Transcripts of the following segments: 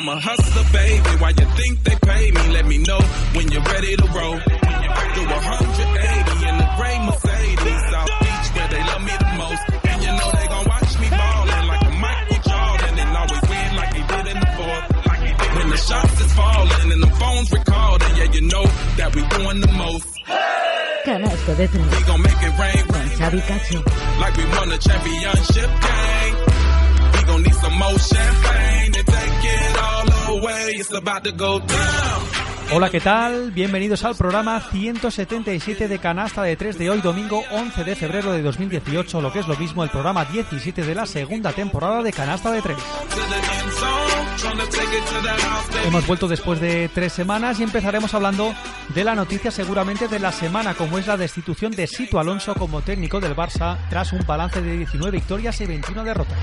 I'm a hustler, baby. Why you think they pay me? Let me know when you're ready to roll. Do 180 in the gray Mercedes, South Beach, where they love me the most. And you know they gon' watch me ballin' like a Michael Jordan and always win like he did in the fourth. Like he did when the shots is falling and the phones recording. Yeah, you know that we doing the most. Canasto de tres. We gon' make it rain, Con Xavi Cacho. like we won a championship game. We gon' need some more champagne Hola, ¿qué tal? Bienvenidos al programa 177 de Canasta de 3 de hoy, domingo 11 de febrero de 2018, lo que es lo mismo el programa 17 de la segunda temporada de Canasta de 3. To the end zone, tryna take it to the house, baby. Hemos vuelto después de tres semanas y empezaremos hablando de la noticia seguramente de la semana, como es la destitución de Sito Alonso como técnico del Barça tras un balance de 19 victorias y 21 derrotas.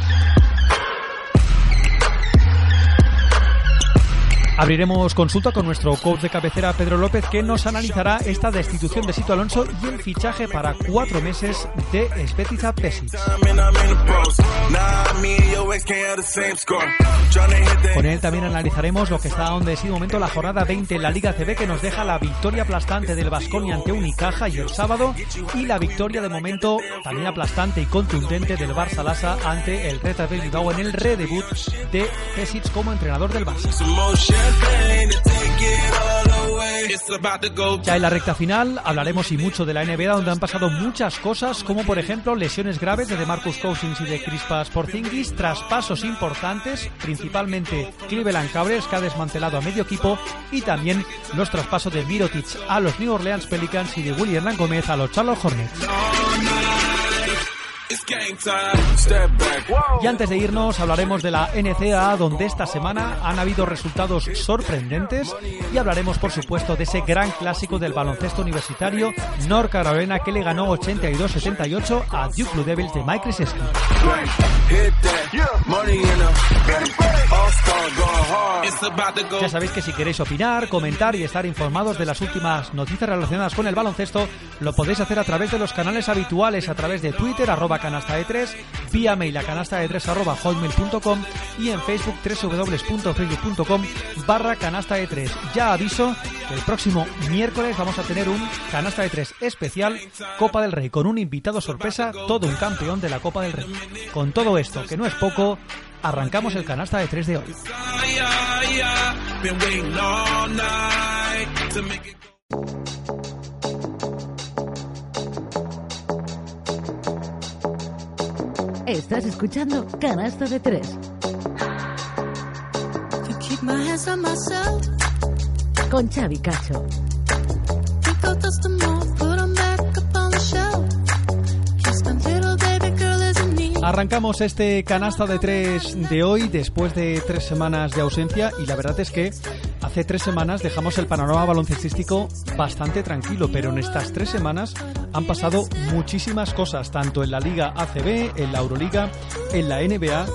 Abriremos consulta con nuestro coach de cabecera Pedro López que nos analizará esta destitución de Sito Alonso y el fichaje para cuatro meses de Svetiza Pesic. Con él también analizaremos lo que está donde es de momento la jornada 20 en la Liga CB que nos deja la victoria aplastante del Vasconia ante Unicaja y el sábado y la victoria de momento también aplastante y contundente del Barça Lassa ante el Bull Bilbao en el redebut de Pesic como entrenador del Barça. Ya en la recta final hablaremos y mucho de la NBA donde han pasado muchas cosas como por ejemplo lesiones graves de DeMarcus Cousins y de Crispas Porzingis, traspasos importantes, principalmente Cleveland Cavaliers que ha desmantelado a medio equipo y también los traspasos de Mirotic a los New Orleans Pelicans y de William Hernán Gómez a los Charlotte Hornets. Y antes de irnos hablaremos de la NCAA donde esta semana han habido resultados sorprendentes y hablaremos por supuesto de ese gran clásico del baloncesto universitario North Carolina que le ganó 82-78 a Duke Blue Devils de Mike Krzyzewski. Ya sabéis que si queréis opinar, comentar y estar informados de las últimas noticias relacionadas con el baloncesto, lo podéis hacer a través de los canales habituales, a través de Twitter, arroba canasta de 3, vía mail a canasta de 3 arroba hotmail.com y en Facebook www.facebook.com barra canasta de 3. Ya aviso que el próximo miércoles vamos a tener un canasta de 3 especial Copa del Rey con un invitado sorpresa, todo un campeón de la Copa del Rey. Con todo esto, que no es poco, arrancamos el canasta de 3 de hoy. Estás escuchando Canasta de tres. Con Xavi Cacho. Arrancamos este canasta de tres de hoy después de tres semanas de ausencia y la verdad es que hace tres semanas dejamos el panorama baloncestístico bastante tranquilo, pero en estas tres semanas han pasado muchísimas cosas, tanto en la Liga ACB, en la Euroliga, en la NBA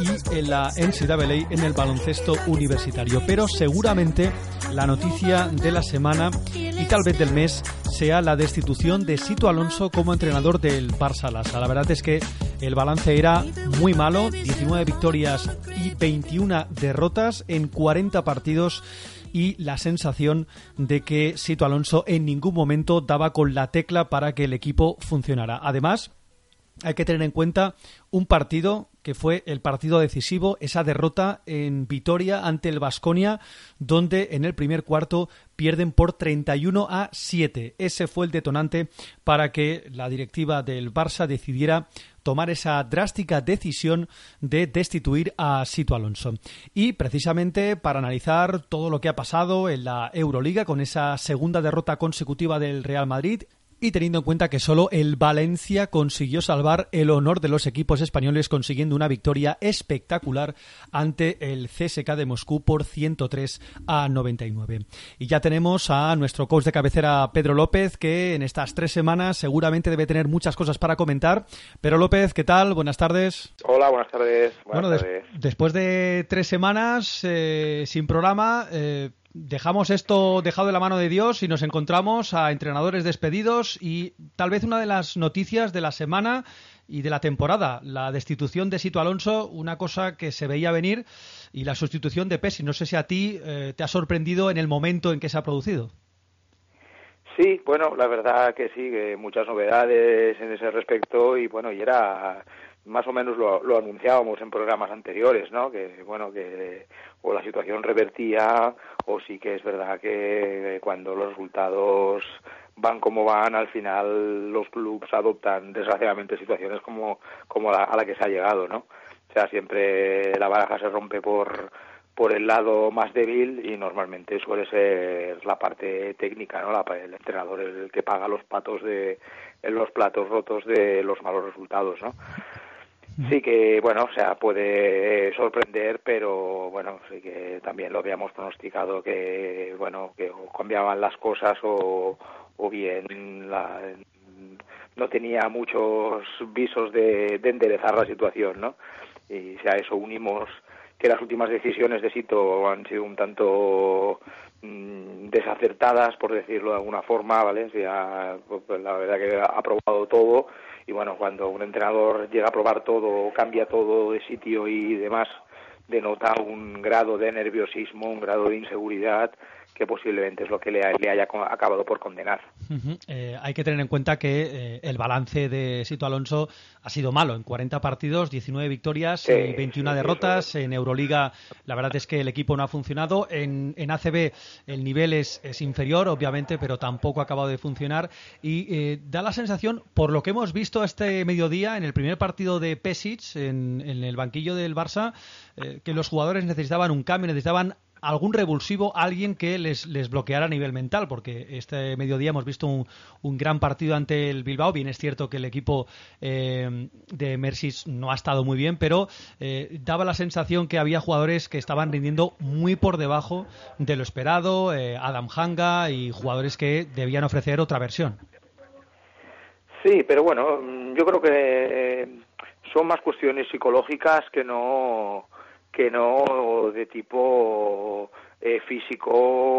y en la NCAA en el baloncesto universitario. Pero seguramente la noticia de la semana y tal vez del mes sea la destitución de Sito Alonso como entrenador del Barça Lassa. La verdad es que el balance era muy malo, 19 victorias y 21 derrotas en 40 partidos y la sensación de que Sito Alonso en ningún momento daba con la tecla para que el equipo funcionara. Además, hay que tener en cuenta un partido que fue el partido decisivo, esa derrota en Vitoria ante el Vasconia, donde en el primer cuarto pierden por 31 a 7. Ese fue el detonante para que la directiva del Barça decidiera tomar esa drástica decisión de destituir a Sito Alonso. Y precisamente para analizar todo lo que ha pasado en la Euroliga con esa segunda derrota consecutiva del Real Madrid y teniendo en cuenta que solo el Valencia consiguió salvar el honor de los equipos españoles consiguiendo una victoria espectacular ante el CSK de Moscú por 103 a 99. Y ya tenemos a nuestro coach de cabecera Pedro López que en estas tres semanas seguramente debe tener muchas cosas para comentar. Pero López, ¿qué tal? Buenas tardes. Hola, buenas tardes. Buenas bueno, des- tardes. después de tres semanas eh, sin programa, eh, dejamos esto dejado de la mano de Dios y nos encontramos a entrenadores despedidos y tal vez una de las noticias de la semana y de la temporada, la destitución de Sito Alonso, una cosa que se veía venir, y la sustitución de Pesi. No sé si a ti eh, te ha sorprendido en el momento en que se ha producido. Sí, bueno, la verdad que sí, que muchas novedades en ese respecto y bueno, y era más o menos lo, lo anunciábamos en programas anteriores, ¿no? Que bueno, que o la situación revertía o sí que es verdad que cuando los resultados van como van, al final los clubs adoptan desgraciadamente situaciones como como la, a la que se ha llegado, ¿no? O sea, siempre la baraja se rompe por por el lado más débil y normalmente suele ser la parte técnica, ¿no? La, el entrenador el que paga los patos de los platos rotos de los malos resultados, ¿no? Sí que, bueno, o sea, puede sorprender, pero bueno, sí que también lo habíamos pronosticado que, bueno, que o cambiaban las cosas o, o bien la, no tenía muchos visos de, de enderezar la situación, ¿no? Y si a eso unimos que las últimas decisiones de Sito han sido un tanto mm, desacertadas, por decirlo de alguna forma, ¿vale? O sea, pues, la verdad que ha probado todo y bueno, cuando un entrenador llega a probar todo, cambia todo de sitio y demás, denota un grado de nerviosismo, un grado de inseguridad que posiblemente es lo que le, ha- le haya acabado por condenar. Eh, hay que tener en cuenta que eh, el balance de Sito Alonso ha sido malo. En 40 partidos, 19 victorias Sí, y 21 sí, derrotas. En Euroliga, la verdad es que el equipo no ha funcionado. En, en ACB, el nivel es, es inferior, obviamente, pero tampoco ha acabado de funcionar. Y eh, da la sensación, por lo que hemos visto este mediodía, en el primer partido de Pesic, en, en el banquillo del Barça, que los jugadores necesitaban un cambio, necesitaban algún revulsivo, alguien que les, les bloqueara a nivel mental, porque este mediodía hemos visto un, un gran partido ante el Bilbao. Bien, es cierto que el equipo eh, de Mersis no ha estado muy bien, pero eh, daba la sensación que había jugadores que estaban rindiendo muy por debajo de lo esperado, eh, Adam Hanga y jugadores que debían ofrecer otra versión. Sí, pero bueno, yo creo que eh, son más cuestiones psicológicas que no que no de tipo eh, físico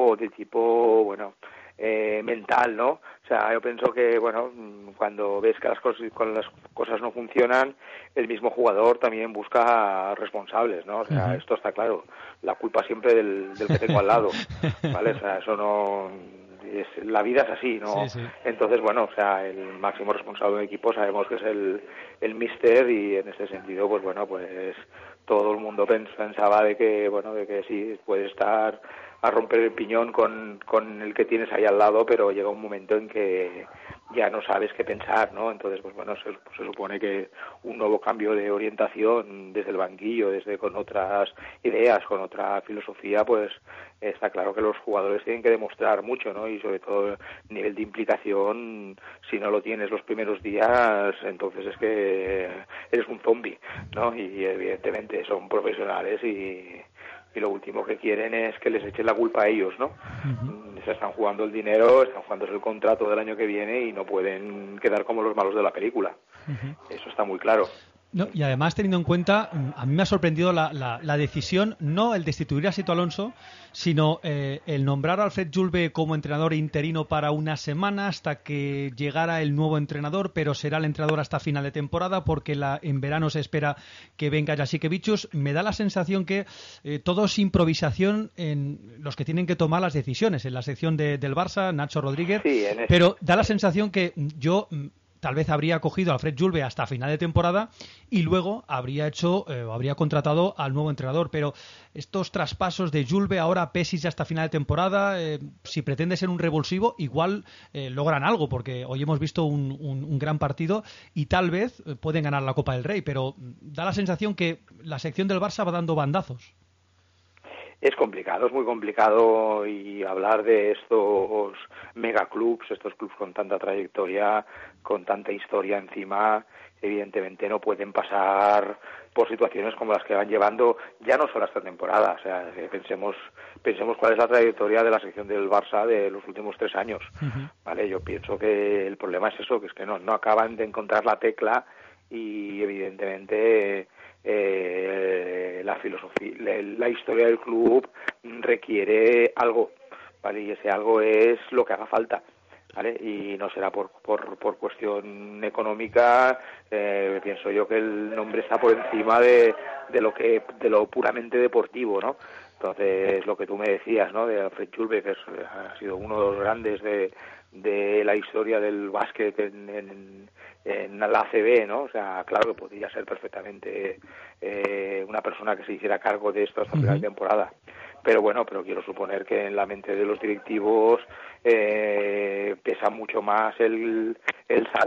o de tipo, bueno, eh, mental, ¿no? O sea, yo pienso que, bueno, cuando ves que las cosas, cuando las cosas no funcionan, el mismo jugador también busca responsables, ¿no? O sea, esto está claro. La culpa siempre del, del que tengo al lado, ¿vale? O sea, eso no... Es, la vida es así, ¿no? Sí, sí. Entonces, bueno, o sea, el máximo responsable del equipo sabemos que es el, el mister y en ese sentido, pues bueno, pues todo el mundo pens- pensaba de que, bueno, de que sí, puede estar a romper el piñón con, con el que tienes ahí al lado, pero llega un momento en que ya no sabes qué pensar, ¿no? Entonces, pues bueno, se, se supone que un nuevo cambio de orientación desde el banquillo, desde con otras ideas, con otra filosofía, pues está claro que los jugadores tienen que demostrar mucho, ¿no? Y sobre todo el nivel de implicación, si no lo tienes los primeros días, entonces es que eres un zombie, ¿no? Y evidentemente son profesionales y, y lo último que quieren es que les echen la culpa a ellos, ¿no? Se están jugando el dinero, están jugando el contrato del año que viene y no pueden quedar como los malos de la película. Eso está muy claro. No, y además, teniendo en cuenta, a mí me ha sorprendido la, la- la decisión, no el destituir a Sito Alonso, sino eh, el nombrar a Alfred Julve como entrenador interino para una semana hasta que llegara el nuevo entrenador, pero será el entrenador hasta final de temporada porque la, en verano se espera que venga Jasikevichus. Me da la sensación que eh, todo es improvisación en los que tienen que tomar las decisiones. En la sección de- del Barça, Nacho Rodríguez, Sí, en ese- pero da la sensación que yo mm, tal vez habría cogido a Alfred Julve hasta final de temporada y luego habría hecho eh, habría contratado al nuevo entrenador. Pero estos traspasos de Julve ahora Pesis hasta final de temporada, eh, si pretende ser un revulsivo, igual eh, logran algo, porque hoy hemos visto un, un- gran partido y tal vez eh, pueden ganar la Copa del Rey, pero da la sensación que la sección del Barça va dando bandazos. Es complicado, es muy complicado y hablar de estos megaclubs, estos clubs con tanta trayectoria, con tanta historia encima, evidentemente no pueden pasar por situaciones como las que van llevando ya no solo esta temporada, o sea, eh, pensemos pensemos cuál es la trayectoria de la sección del Barça de los últimos tres años, vale, yo pienso que el problema es eso, que es que no no acaban de encontrar la tecla y evidentemente eh, la filosofía, la, la historia del club requiere algo, vale, y ese algo es lo que haga falta. ¿vale? y no será por, por, por cuestión económica eh, pienso yo que el nombre está por encima de, de lo que de lo puramente deportivo no entonces lo que tú me decías no de Alfred Schulbe que ha sido uno de los grandes de, de la historia del básquet en, en, en la ACB no o sea claro que podría ser perfectamente eh, una persona que se hiciera cargo de esto hasta final de temporada. Pero bueno, pero quiero suponer que en la mente de los directivos eh, pesa mucho más el,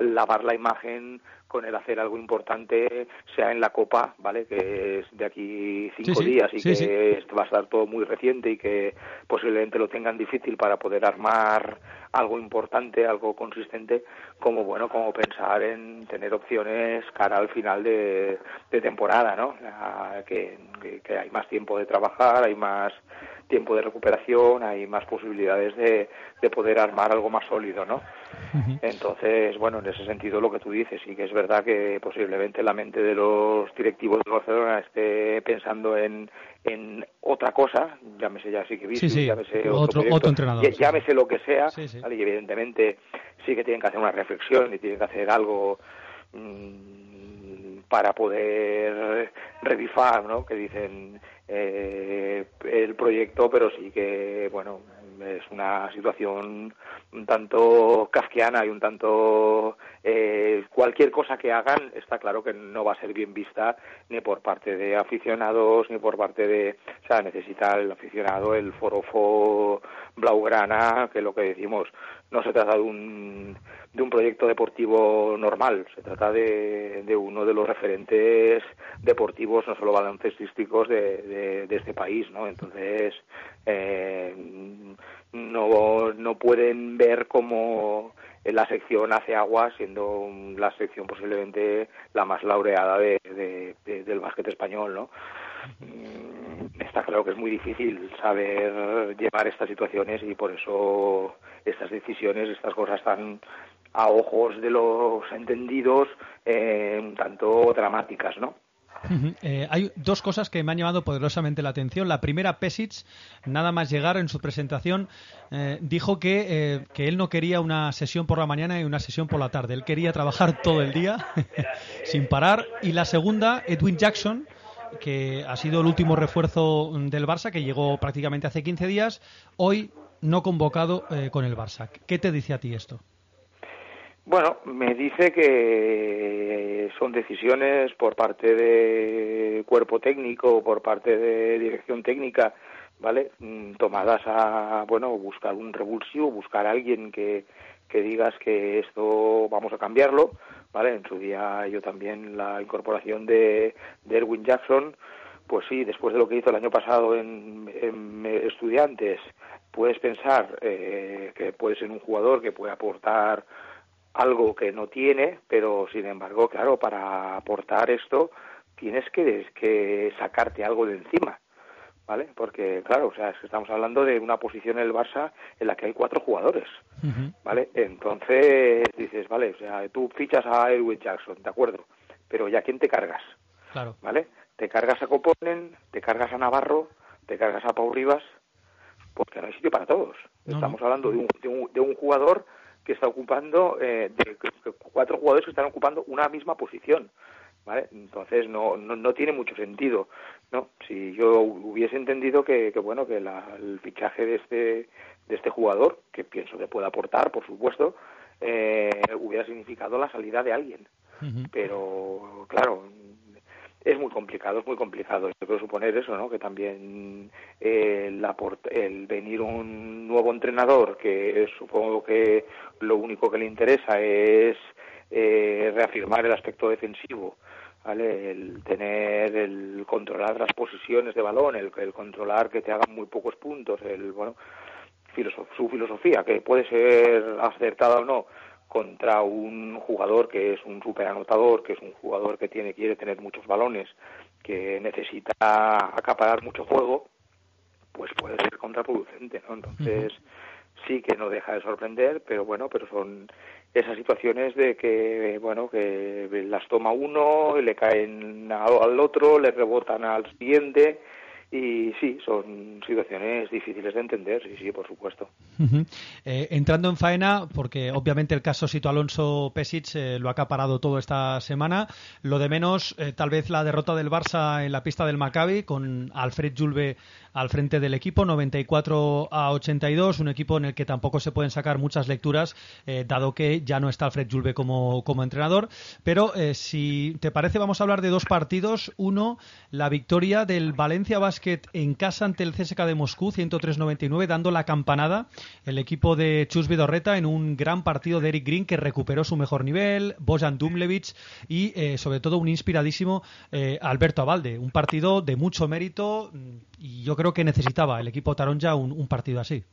lavar la imagen con el hacer algo importante, sea en la Copa, ¿vale? Que es de aquí cinco Sí, sí, días y sí, que va a estar todo muy reciente y que posiblemente lo tengan difícil para poder armar algo importante, algo consistente, como bueno, como pensar en tener opciones cara al final de, de temporada, ¿no? Que hay más tiempo de trabajar, hay más tiempo de recuperación, hay más posibilidades de, de poder armar algo más sólido, ¿no? Entonces, bueno, en ese sentido lo que tú dices, sí que es verdad que posiblemente la mente de los directivos de Barcelona esté pensando en, en otra cosa, llámese ya sí que Sí, sí, llámese otro- proyecto, otro entrenador, sí. llámese lo que sea, y evidentemente sí que tienen que hacer una reflexión y tienen que hacer algo mm, para poder revifar, ¿no? Que dicen eh, el proyecto, pero sí que, bueno, es una situación un tanto kafkiana y un tanto eh, cualquier cosa que hagan está claro que no va a ser bien vista ni por parte de aficionados ni por parte de o sea necesita el aficionado el forofo blaugrana que lo que decimos no se trata de un de un proyecto deportivo normal se trata de, de uno de los referentes deportivos no solo baloncestísticos de, de, de este país no entonces eh, no, no pueden ver cómo la sección hace agua siendo la sección posiblemente la más laureada de, de- de- del básquet español, ¿no? Mm, Está claro que es muy difícil saber llevar estas situaciones y por eso estas decisiones, estas cosas están a ojos de los entendidos eh, tanto dramáticas, ¿no? Eh, hay dos cosas que me han llamado poderosamente la atención. La primera, Pesic, nada más llegar en su presentación, eh, dijo que, eh, que él no quería una sesión por la mañana y una sesión por la tarde. Él quería trabajar todo el día sin parar. Y la segunda, Edwin Jackson, que ha sido el último refuerzo del Barça, que llegó prácticamente hace 15 días, hoy no convocado con el Barça. ¿Qué te dice a ti esto? Bueno, me dice que son decisiones por parte de cuerpo técnico, por parte de dirección técnica, ¿vale? Mm, Tomadas a, bueno, buscar un revulsivo, buscar a alguien que, que digas que esto vamos a cambiarlo, ¿vale? En su día yo también la incorporación de, de Erwin Jackson, pues sí, después de lo que hizo el año pasado en, en Estudiantes, puedes pensar eh, que puede ser un jugador que puede aportar algo que no tiene, pero sin embargo, claro, para aportar esto tienes que, que sacarte algo de encima, ¿vale? Porque, claro, o sea, es que estamos hablando de una posición en el Barça en la que hay cuatro jugadores, ¿vale? Entonces dices, vale, o sea, tú fichas a Edwin Jackson, ¿de acuerdo? Pero ¿ya quién te cargas? Claro. ¿Vale? Te cargas a Coponen, te cargas a Navarro, te cargas a Pau Rivas, porque no hay sitio para todos. No, Estamos no. hablando de un, de, un, de un jugador que está ocupando, eh, de, cuatro jugadores que están ocupando una misma posición. ¿Vale? Entonces no, no, no tiene mucho sentido, ¿no? Si yo hubiese entendido que, que bueno, que la- el fichaje de este, de este jugador, que pienso que puede aportar, por supuesto, eh, hubiera significado la salida de alguien. Pero, claro, es muy complicado, es muy complicado. Yo creo suponer eso, ¿no? Que también eh, el, aport- el venir un nuevo entrenador, que supongo que lo único que le interesa es eh, reafirmar el aspecto defensivo ¿vale? El tener, el controlar las posiciones de balón, el, el controlar que te hagan muy pocos puntos, el, bueno, filosof- su filosofía, que puede ser acertada o no, contra un jugador que es un superanotador, que es un jugador que tiene quiere tener muchos balones, que necesita acaparar mucho juego, pues puede ser contraproducente, ¿no? Entonces sí que no deja de sorprender, pero bueno, pero son esas situaciones de que bueno que las toma uno, le caen al al otro, le rebotan al siguiente y sí, son situaciones difíciles de entender, sí, sí, por supuesto. Eh, entrando en faena, porque obviamente el caso Sito Alonso Pesic eh, lo ha acaparado todo esta semana. Lo de menos, eh, tal vez la derrota del Barça en la pista del Maccabi con Alfred Julve al frente del equipo, 94 a 82, un equipo en el que tampoco se pueden sacar muchas lecturas, dado que ya no está Alfred Julve como, como entrenador. Pero si te parece, vamos a hablar de dos partidos. Uno, la victoria del Valencia Basket en casa ante el CSKA de Moscú, 103-99, dando la campanada el equipo de Chus Vidorreta en un gran partido de Eric Green que recuperó su mejor nivel, Bojan Dumlevich y eh, sobre todo un inspiradísimo eh, Alberto Abalde. Un partido de mucho mérito mm, y yo creo que necesitaba el equipo Taronja un, un partido así.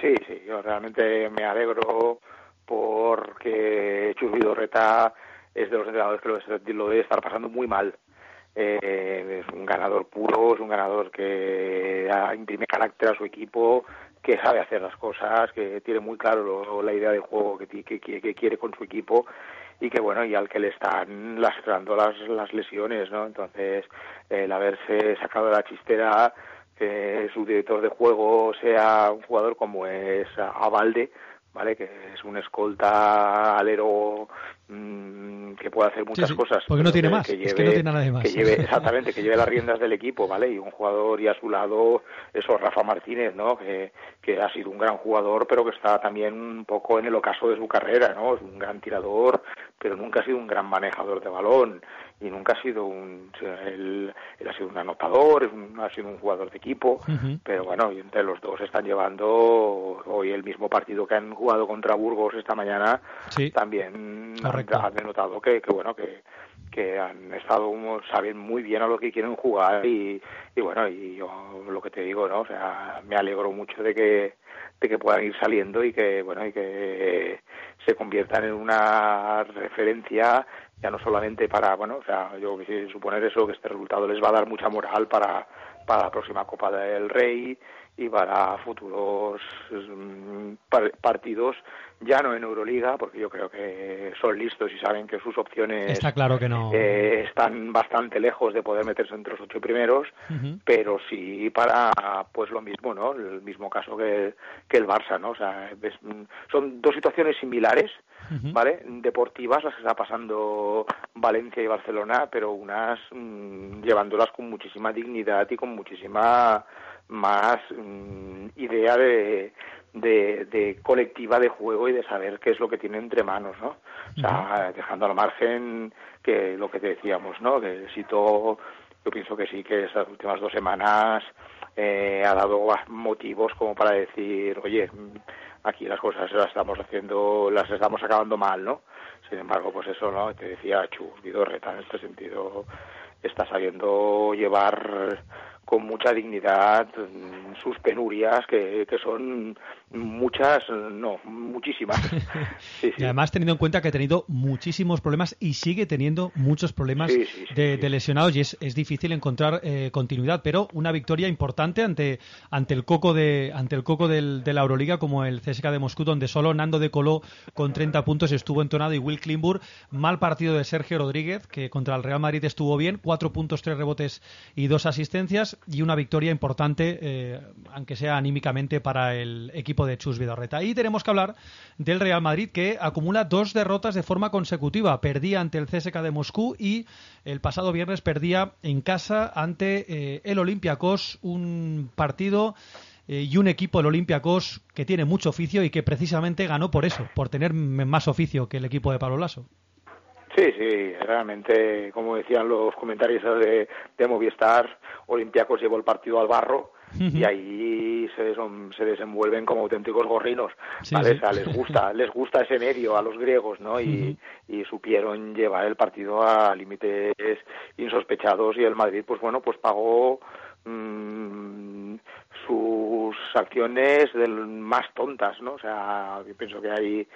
Sí, sí, yo realmente me alegro porque Chus Vidorreta es de los entrenadores que lo debe estar pasando muy mal. Eh, es un ganador puro, es un ganador que imprime carácter a su equipo, que sabe hacer las cosas, que tiene muy claro lo- la idea de juego que, que, quiere con su equipo y que bueno y al que le están lastrando las, las lesiones, ¿no? Entonces el haberse sacado de la chistera que su director de juego sea un jugador como es Abalde, ¿vale? Que es un escolta alero mm, que puede hacer muchas Sí, sí, cosas. porque no tiene que- más, que es que no tiene nada de más. Que lleve, exactamente, que lleve las riendas del equipo, ¿vale? Y un jugador y a su lado, eso, Rafa Martínez, ¿no? Que, que ha sido un gran jugador, pero que está también un poco en el ocaso de su carrera, ¿no? Es un gran tirador, pero nunca ha sido un gran manejador de balón y nunca ha sido un él, él ha sido un anotador es un- ha sido un jugador de equipo pero bueno y entre los dos están llevando hoy el mismo partido que han jugado contra Burgos esta mañana Sí. también han, Correcto. han denotado que, que bueno que que han estado saben muy bien a lo que quieren jugar y, y bueno y yo lo que te digo no o sea me alegro mucho de que de que puedan ir saliendo y que bueno y que se conviertan en una referencia ya no solamente para bueno o sea yo quisiera suponer eso que este resultado les va a dar mucha moral para para la próxima Copa del Rey y para futuros mm, par- partidos ya no en Euroliga porque yo creo que son listos y saben que sus opciones Está claro que no. eh, están bastante lejos de poder meterse entre los ocho primeros, pero sí para pues lo mismo, ¿no? El mismo caso que, que el Barça, ¿no? O sea, mm, son dos situaciones similares, ¿vale? Deportivas las que está pasando Valencia y Barcelona, pero unas mm, llevándolas con muchísima dignidad y con muchísima más mm, idea de, de, de colectiva de juego y de saber qué es lo que tiene entre manos, ¿no? O sea, dejando al margen que lo que te decíamos, ¿no? Que Sito, yo pienso que sí, que estas últimas dos semanas eh, ha dado motivos como para decir, oye, aquí las cosas las estamos haciendo, las estamos acabando mal, ¿no? Sin embargo, pues eso, ¿no? Te decía Chus Vidorreta en este sentido está sabiendo llevar con mucha dignidad sus penurias, que, que son muchas, no, muchísimas. Sí, Y además teniendo en cuenta que ha tenido muchísimos problemas y sigue teniendo muchos problemas Sí, de, de lesionados y es, es difícil encontrar eh, continuidad, pero una victoria importante ante, ante el coco de ante el coco del, de la Euroliga como el CSKA de Moscú, donde solo Nando de Coló con 30 puntos estuvo entonado y Will Klimburg, mal partido de Sergio Rodríguez, que contra el Real Madrid estuvo bien, 4 puntos, 3 rebotes y 2 asistencias y una victoria importante, eh, aunque sea anímicamente, para el equipo de Chus Vidorreta. Y tenemos que hablar del Real Madrid, que acumula dos derrotas de forma consecutiva. Perdía ante el CSKA de Moscú y el pasado viernes perdía en casa ante eh, el Olympiacos, un partido eh, y un equipo, el Olympiacos, que tiene mucho oficio y que precisamente ganó por eso, por tener más oficio que el equipo de Pablo Lasso. Sí, sí, realmente, como decían los comentarios de, de Movistar, Olympiacos llevó el partido al barro y ahí se, son- se desenvuelven como auténticos gorrinos, Sí, ¿vale? sí. O sea, les gusta, les gusta ese medio a los griegos, ¿no? Y, y supieron llevar el partido a límites insospechados y el Madrid, pues bueno, pues pagó mm, sus acciones del más tontas, ¿no? O sea, yo pienso que hay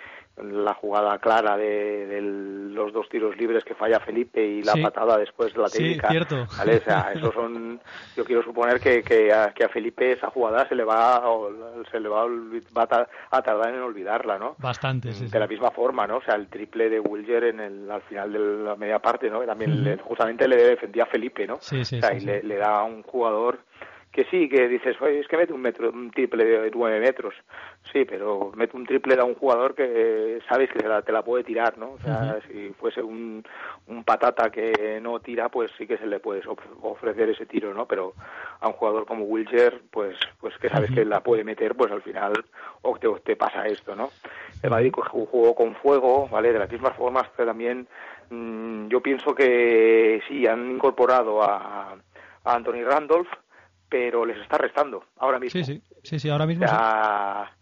la jugada clara de, de los dos tiros libres que falla Felipe y la Sí. patada después de la Sí, técnica. cierto. ¿vale? O sea, esos son, yo quiero suponer que, que, a, que a Felipe esa jugada se le va, o se le va, va a ta- a tardar en olvidarla, ¿no? Bastante, sí, sí. de la misma forma, ¿no? O sea, el triple de Wilger en el, al final de la media parte, ¿no? También le- justamente le defendía a Felipe, ¿no? Sí, sí, o sea, sí, y sí. Le, le da a un jugador que sí, que dices, oye, es que mete un, metro, un triple de nueve metros. Sí, pero mete un triple a un jugador que sabes que te la, te la puede tirar, ¿no? O sea, si fuese un, un patata que no tira, pues sí que se le puedes of- ofrecer ese tiro, ¿no? Pero a un jugador como Wilger, pues pues que sabes que la puede meter, pues al final o te, o te pasa esto, ¿no? El Madrid jugó con fuego, ¿vale? De las mismas formas que también mm, yo pienso que sí, han incorporado a, a Anthony Randolph, pero les está restando ahora mismo. Sí, sí, sí, sí, ahora mismo sí. sea,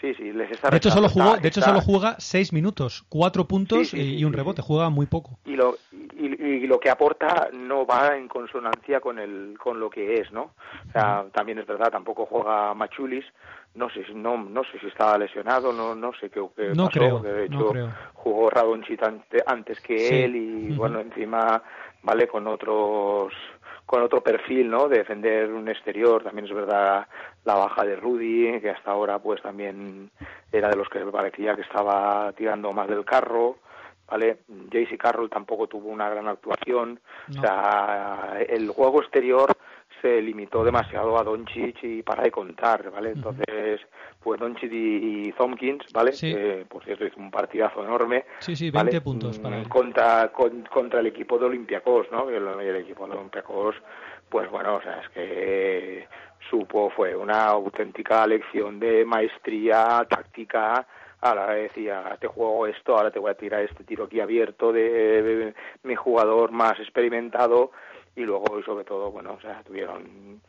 sí, sí, les está De hecho, restando. solo jugó, de hecho solo juega seis minutos, cuatro puntos Sí, y, un rebote. Juega muy poco. y lo y, y lo que aporta no va en consonancia con el con lo que es no o sea también es verdad tampoco juega Machulis no sé si no no sé si estaba lesionado no no sé qué, qué No pasó, creo, de no hecho creo. jugó Radonchit ante- antes que Sí. él y bueno encima vale con otros con otro perfil no de defender un exterior también es verdad la baja de Rudy que hasta ahora pues también era de los que parecía que estaba tirando más del carro ¿vale? JC Carroll tampoco tuvo una gran actuación, No. o sea, el juego exterior se limitó demasiado a Doncic y para de contar, ¿vale? Entonces, pues Doncic y, Tompkins, ¿vale? Sí. Que, por cierto, hizo un partidazo enorme. Sí, sí, ¿vale? 20 puntos para él. Contra, con- contra el equipo de Olympiacos, ¿no? El, el equipo de Olympiacos, pues bueno, o sea, es que supo, fue una auténtica lección de maestría táctica ahora decía, te juego esto, ahora te voy a tirar este tiro aquí abierto de mi jugador más experimentado y luego y sobre todo, bueno, o sea, tuvieron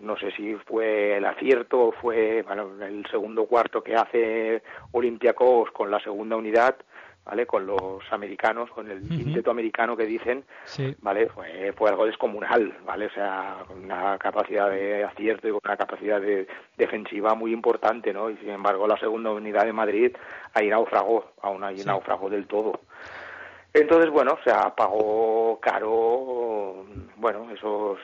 no sé si fue el acierto o fue bueno, el segundo cuarto que hace Olympiacos con la segunda unidad, ¿vale? Con los americanos, con el quinteto americano que dicen, Sí. ¿vale? Fue, fue algo descomunal, ¿vale? O sea, con una capacidad de acierto y una capacidad de defensiva muy importante, ¿no? Y sin embargo, la segunda unidad de Madrid ahí naufragó, aún ahí Sí. naufragó del todo. Entonces, bueno, o sea, pagó caro, bueno, esos,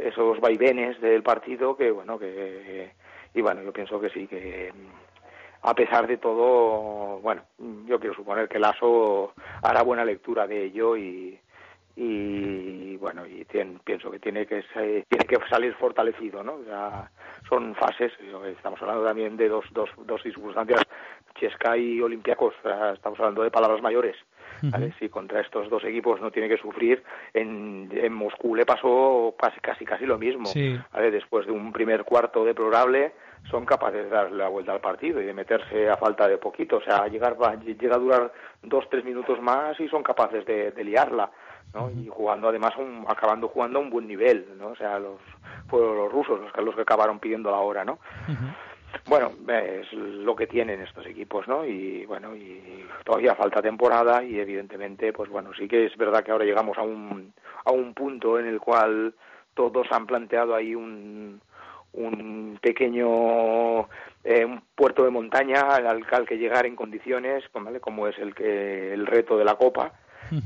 esos vaivenes del partido que, bueno, que, y bueno, yo pienso que sí, que a pesar de todo, bueno, yo quiero suponer que Lasso hará buena lectura de ello y, y bueno, y tien- pienso que tiene que tiene que salir fortalecido, ¿no? Sea, son fases, estamos hablando también de dos, dos, dos circunstancias, Chesca y Olympiacos, estamos hablando de palabras mayores. ¿Vale? Si contra estos dos equipos no tiene que sufrir, en, en Moscú le pasó casi casi, casi lo mismo. Sí. ¿vale? Después de un primer cuarto deplorable, son capaces de darle la vuelta al partido y de meterse a falta de poquito. O sea, llegar, llega a durar dos, tres minutos más y son capaces de, de liarla. ¿no? Y jugando además, un- acabando jugando a un buen nivel, ¿no? O sea, los, fueron los rusos los que, los que acabaron pidiendo la hora, ¿no? Bueno, es lo que tienen estos equipos, ¿no? Y bueno, y todavía falta temporada y evidentemente, pues bueno, sí que es verdad que ahora llegamos a un, a un punto en el cual todos han planteado ahí un, un pequeño eh, un puerto de montaña al, al que llegar en condiciones, ¿vale? Como es el que el reto de la Copa.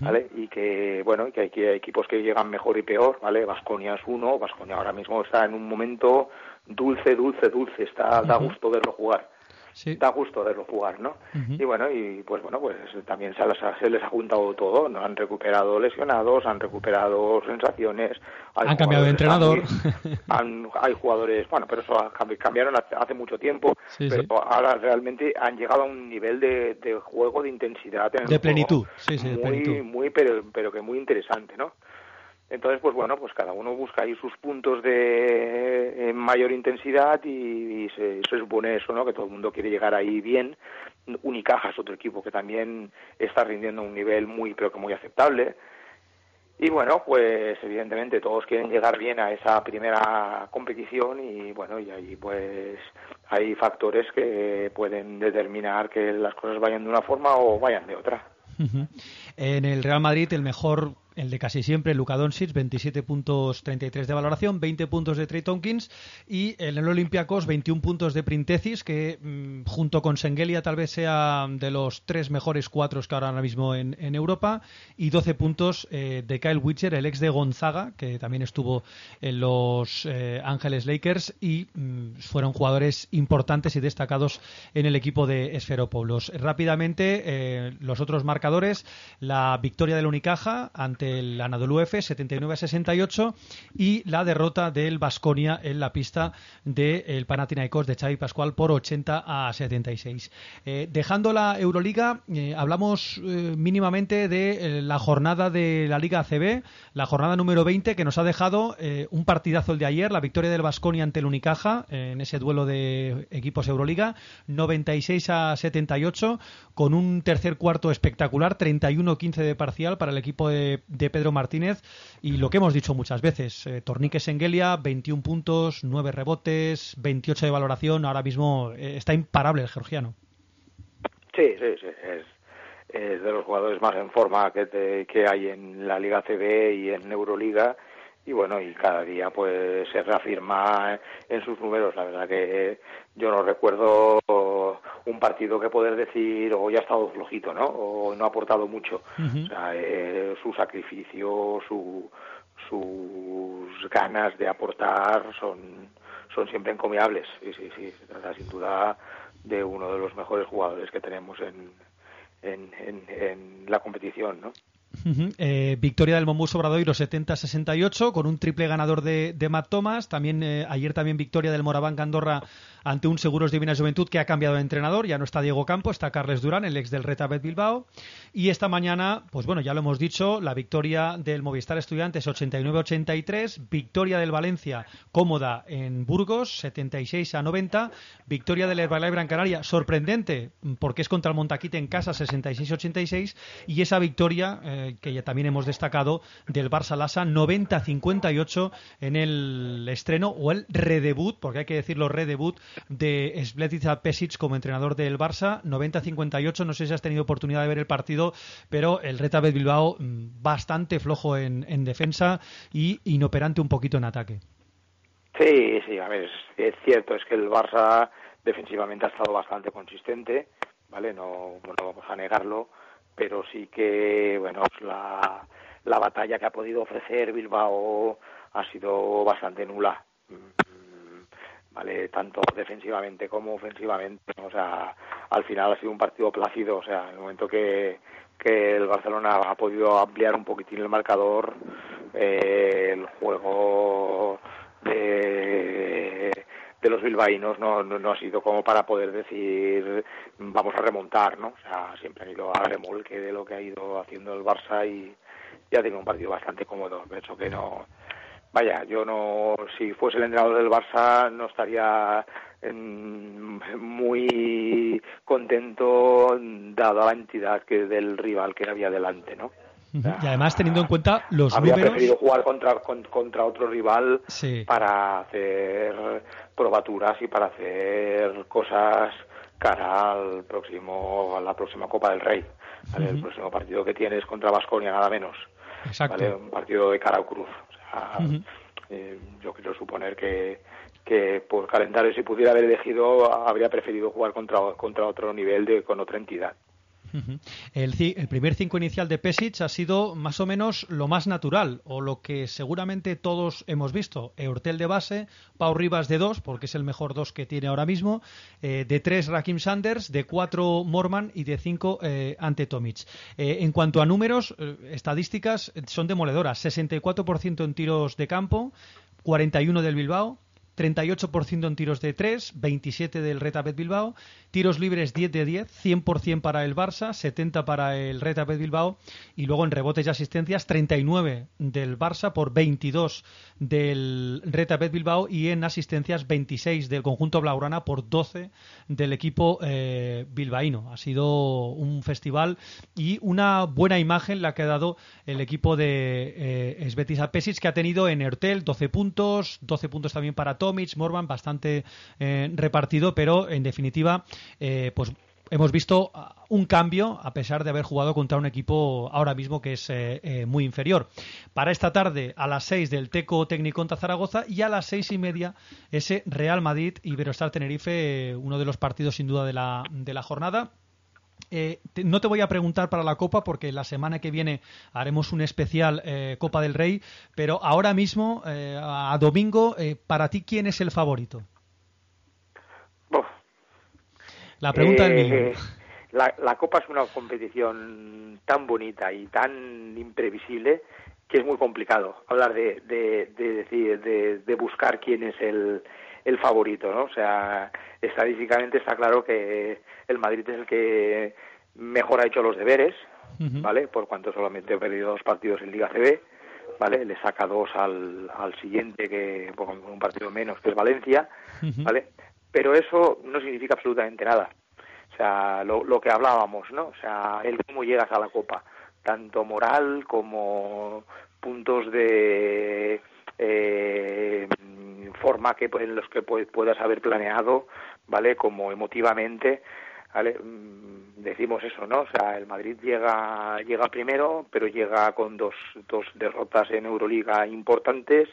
¿vale? Y que, bueno, que hay, que hay equipos que llegan mejor y peor, ¿vale? Vasconia es uno, Vasconia ahora mismo está en un momento dulce, dulce, dulce, está, da gusto verlo jugar, Sí. da gusto verlo jugar, ¿no? Y bueno, y pues bueno, pues también se les ha, se les ha juntado todo, ¿no? Han recuperado lesionados, han recuperado sensaciones. hay Han cambiado de entrenador. han- hay jugadores, bueno, pero eso cambiaron hace, mucho tiempo, Sí, pero sí. ahora realmente han llegado a un nivel de, de juego, de intensidad. en el De juego plenitud, sí, sí, muy, muy, pero, pero que muy interesante, ¿no? Entonces, pues bueno, pues cada uno busca ahí sus puntos de eh, mayor intensidad y, se, supone eso, ¿no? Que todo el mundo quiere llegar ahí bien. Unicaja es otro equipo que también está rindiendo un nivel muy, pero que muy aceptable. Y bueno, pues evidentemente todos quieren llegar bien a esa primera competición y bueno, y ahí pues hay factores que pueden determinar que las cosas vayan de una forma o vayan de otra. En el Real Madrid, el mejor, el de casi siempre, Luka Doncic, 27 puntos 33 de valoración, 20 puntos de Trey Tompkins y el Olympiacos 21 puntos de Printesis, que mm, junto con Sengelia tal vez sea de los tres mejores cuatros que ahora mismo en, Europa y 12 puntos eh, de Kyle Witcher, el ex de Gonzaga, que también estuvo en los eh, Ángeles Lakers y mm, fueron jugadores importantes y destacados en el equipo de Esferopoulos. Rápidamente, eh, los otros marcadores, la victoria del Unicaja ante el Anadolu F, 79 a 68, y la derrota del Basconia en la pista del Panathinaikos de Xavi Pascual por 80 a 76. Eh, dejando la Euroliga, eh, hablamos eh, mínimamente de eh, la jornada de la Liga ACB, la jornada número 20 que nos ha dejado eh, un partidazo el de ayer, la victoria del Basconia ante el Unicaja eh, en ese duelo de equipos Euroliga, 96 a 78, con un tercer cuarto espectacular, 31-15 de parcial para el equipo de, de Pedro Martínez y lo que hemos dicho muchas veces, eh, Tornique Sengelia, 21 puntos, 9 rebotes, 28 de valoración, ahora mismo eh, está imparable el georgiano. Sí, sí, sí, es, es de los jugadores más en forma que, te- que hay en la Liga CB y en Euroliga y bueno, y cada día pues se reafirma en sus números. La verdad que yo no recuerdo un partido que poder decir o ya ha estado flojito, ¿no? O no ha aportado mucho. O sea, eh, su sacrificio, su, sus ganas de aportar son, son siempre encomiables. Sí, sí, sí. Se trata sin duda de uno de los mejores jugadores que tenemos en, en, en, en la competición, ¿no? Eh, victoria del Mombus Obradoiro 70-68 con un triple ganador de, de Matt Thomas. También eh, ayer también victoria del Moraván Andorra ante un Seguros Divina Juventud que ha cambiado de entrenador. Ya no está Diego Campo, está Carles Durán, el ex del Retabet Bilbao. Y esta mañana, pues bueno, ya lo hemos dicho, la victoria del Movistar Estudiantes 89-83, victoria del Valencia cómoda en Burgos 76 a 90, victoria del Herbalife Gran Canaria sorprendente porque es contra el Montaquite en casa 66-86 y esa victoria eh, que ya también hemos destacado del Barça Lassa 90-58 en el estreno o el redebut, porque hay que decirlo redebut de Sbledica Pesic como entrenador del Barça 90-58, no sé si has tenido oportunidad de ver el partido, pero el Retabet Bilbao mm, bastante flojo en, en defensa y inoperante un poquito en ataque. Sí, sí, a ver, es, cierto, es que el Barça defensivamente ha estado bastante consistente, ¿vale? No, no vamos a negarlo, pero sí que, bueno, la, la batalla que ha podido ofrecer Bilbao ha sido bastante nula, ¿vale? Tanto defensivamente como ofensivamente, o sea, al final ha sido un partido plácido, o sea, en el momento que, que el Barcelona ha podido ampliar un poquitín el marcador, eh, el juego de, de los bilbaínos no, no, no ha sido como para poder decir vamos a remontar, ¿no? O sea, siempre han ido a remolque de lo que ha ido haciendo el Barça y, y ha tenido un partido bastante cómodo. Pienso que no, vaya, yo no, si fuese el entrenador del Barça no estaría mm, muy contento dada la entidad que del rival que había delante, ¿no? Y además teniendo en cuenta los Habría números... preferido jugar contra, con- contra otro rival Sí. para hacer probaturas y para hacer cosas cara al próximo a la próxima Copa del Rey. ¿vale? El próximo partido que tienes contra Vasconia nada menos. Exacto. ¿vale? Un partido de cara cruz. Eh, yo quiero suponer que, que por calendario si pudiera haber elegido habría preferido jugar contra, contra otro nivel de con otra entidad. El, primer cinco inicial de Pesic ha sido más o menos lo más natural, o lo que seguramente todos hemos visto. Eurtel de base, Pau Rivas de dos, porque es el mejor dos que tiene ahora mismo, eh, de tres Rakim Sanders, de cuatro Morman y de cinco eh, Ante Tomic. Eh, en cuanto a números, estadísticas son demoledoras. 64% en tiros de campo, 41 del Bilbao, 38% en tiros de 3, 27 del Retabet Bilbao, tiros libres 10 de 10, 100% para el Barça, 70 para el Retabet Bilbao. Y luego en rebotes y asistencias 39 del Barça por 22 del Retabet Bilbao. Y en asistencias 26 del conjunto blaugrana por 12 del equipo eh, bilbaíno. Ha sido un festival y una buena imagen la que ha dado el equipo de eh, Svetis Pesic que ha tenido en Ertel 12 puntos, 12 puntos también para Tomic, Morvan, bastante eh, repartido, pero en definitiva, eh, pues hemos visto ah, un cambio a pesar de haber jugado contra un equipo ahora mismo que es eh, eh, muy inferior. Para esta tarde a las 6 del Teco Técnico contra Zaragoza y a las seis y media ese Real Madrid Iberostar Tenerife, uno de los partidos sin duda de la, de la jornada. Eh, te- no te voy a preguntar para la Copa porque la semana que viene haremos un especial eh, Copa del Rey, pero ahora mismo, eh, a domingo, eh, para ti, ¿quién es el favorito? La pregunta del Eh. La, la Copa es una competición tan bonita y tan imprevisible que es muy complicado hablar de, de, de decir, de, de buscar quién es el, el favorito, ¿no? O sea, estadísticamente está claro que el Madrid es el que mejor ha hecho los deberes. ¿vale? Por cuanto solamente ha perdido dos partidos en Liga CB, ¿vale? Le saca dos al, al siguiente, que pues, con un partido menos, que es Valencia. ¿vale? Pero eso no significa absolutamente nada. O sea, lo, lo que hablábamos, ¿no? O sea, el cómo llegas a la Copa, tanto moral como puntos de eh, forma que en los que pu- puedas haber planeado, ¿vale? Como emotivamente, Decimos eso, ¿no? O sea, el Madrid llega llega primero, pero llega con dos, dos derrotas en Euroliga importantes,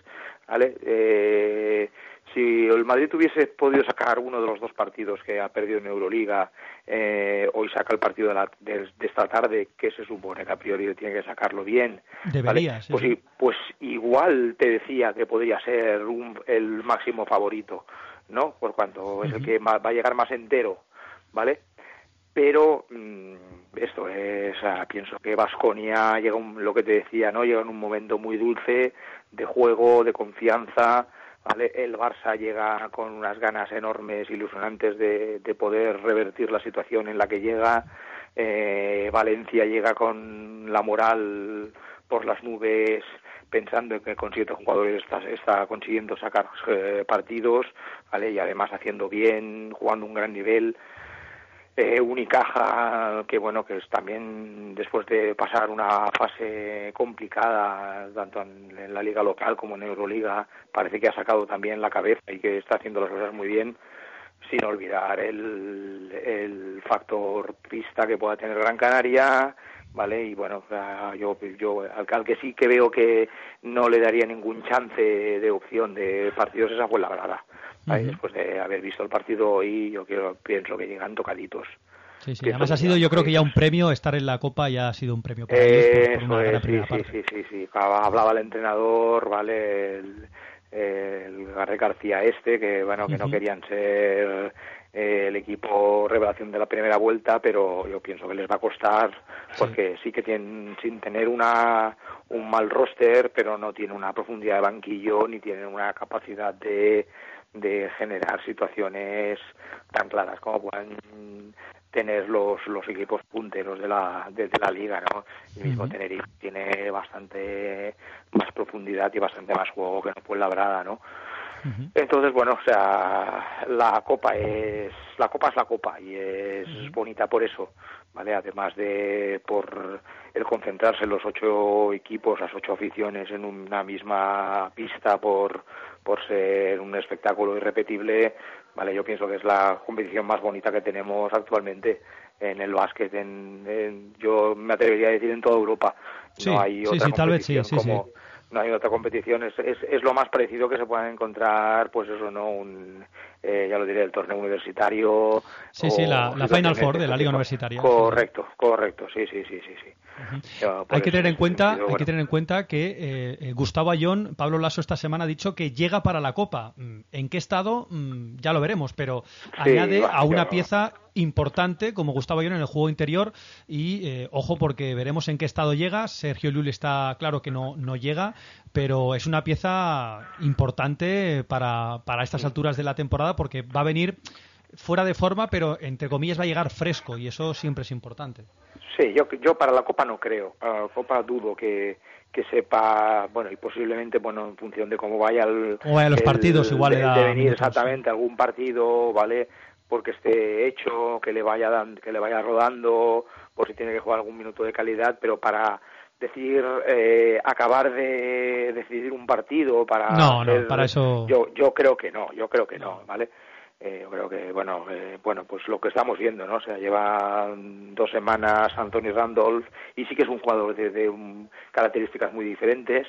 ¿vale? Eh, si el Madrid hubiese podido sacar uno de los dos partidos que ha perdido en Euroliga, eh, hoy saca el partido de, la- de- de esta tarde, que se supone que a priori tiene que sacarlo bien. ¿vale? Debería, sí, pues, sí. i- pues igual te decía que podría ser un- el máximo favorito, ¿no? Por cuanto es el que va a llegar más entero, ¿vale? Pero mm, esto es, pienso que Vasconia llega un, lo que te decía, ¿no? Llega en un momento muy dulce de juego, de confianza, ¿vale? El Barça llega con unas ganas enormes, ilusionantes de, de poder revertir la situación en la que llega. Eh, Valencia llega con la moral por las nubes, pensando en que con siete jugadores está, está consiguiendo sacar eh, partidos, ¿vale? Y además haciendo bien, jugando un gran nivel eh, Unicaja, que bueno, que es también después de pasar una fase complicada, tanto en, la liga local como en Euroliga, parece que ha sacado también la cabeza y que está haciendo las cosas muy bien, sin olvidar el, el factor pista que pueda tener Gran Canaria, ¿vale? Y bueno, yo, yo al, al que sí que veo que no le daría ningún chance de opción de partidos esa fue la grada. Después de haber visto el partido hoy, yo quiero, pienso que llegan tocaditos. Sí, sí. Además ha sido, yo creo que ya sí. un premio, estar en la Copa ya ha sido un premio para ellos por- por, Eso una gran sí, primera sí, parte. sí, sí, sí. Hablaba el entrenador, ¿vale? El, el Garre García este, que bueno, que no querían ser eh, el equipo revelación de la primera vuelta, pero yo pienso que les va a costar, porque sí, que tienen, sin tener una un mal roster, pero no tienen una profundidad de banquillo, ni tienen una capacidad de, de generar situaciones tan claras como puedan tener los los equipos punteros de la de, de la liga no el mismo Ujú. Tenerife tiene bastante más profundidad y bastante más juego que no fue labrada no entonces bueno o sea la copa es la copa es la copa y es bonita por eso vale además de por el concentrarse los ocho equipos las ocho aficiones en una misma pista por por ser un espectáculo irrepetible vale yo pienso que es la competición más bonita que tenemos actualmente en el básquet en, en- yo me atrevería a decir en toda Europa. Sí, no hay otra sí, tal vez sí, competición como no hay otra competición es, es, es lo más parecido que se puedan encontrar pues eso no un eh, ya lo diré el torneo universitario Sí, sí, la- la Final Four de la Liga Universitaria. correcto correcto sí sí sí sí sí Hay que tener en cuenta, sentido, hay que bueno. tener en cuenta que eh, eh, Gustavo Ayón, Pablo Lasso esta semana ha dicho que llega para la Copa. Mm, ¿En qué estado? Mm, Ya lo veremos, pero Sí, añade a una pieza importante como Gustavo Ayón en el juego interior y eh, ojo porque veremos en qué estado llega. Sergio Llull está claro que no, no llega, pero es una pieza importante para, para estas alturas de la temporada porque va a venir fuera de forma, pero entre comillas va a llegar fresco y eso siempre es importante. Sí, yo, yo para la Copa no creo. Para la Copa dudo que, que sepa, bueno, y posiblemente, bueno, en función de cómo vaya el... Vayan los el- partidos, igual de, de venir exactamente algún partido, ¿vale? Porque esté hecho, que le vaya dan- que le vaya rodando, por si tiene que jugar algún minuto de calidad, pero para decir eh, acabar de decidir un partido para No, no, para eso- yo yo creo que no yo creo que no vale Eh, yo creo que bueno eh, bueno pues lo que estamos viendo no o sea lleva dos semanas Anthony Randolph y sí que es un jugador de, de un- características muy diferentes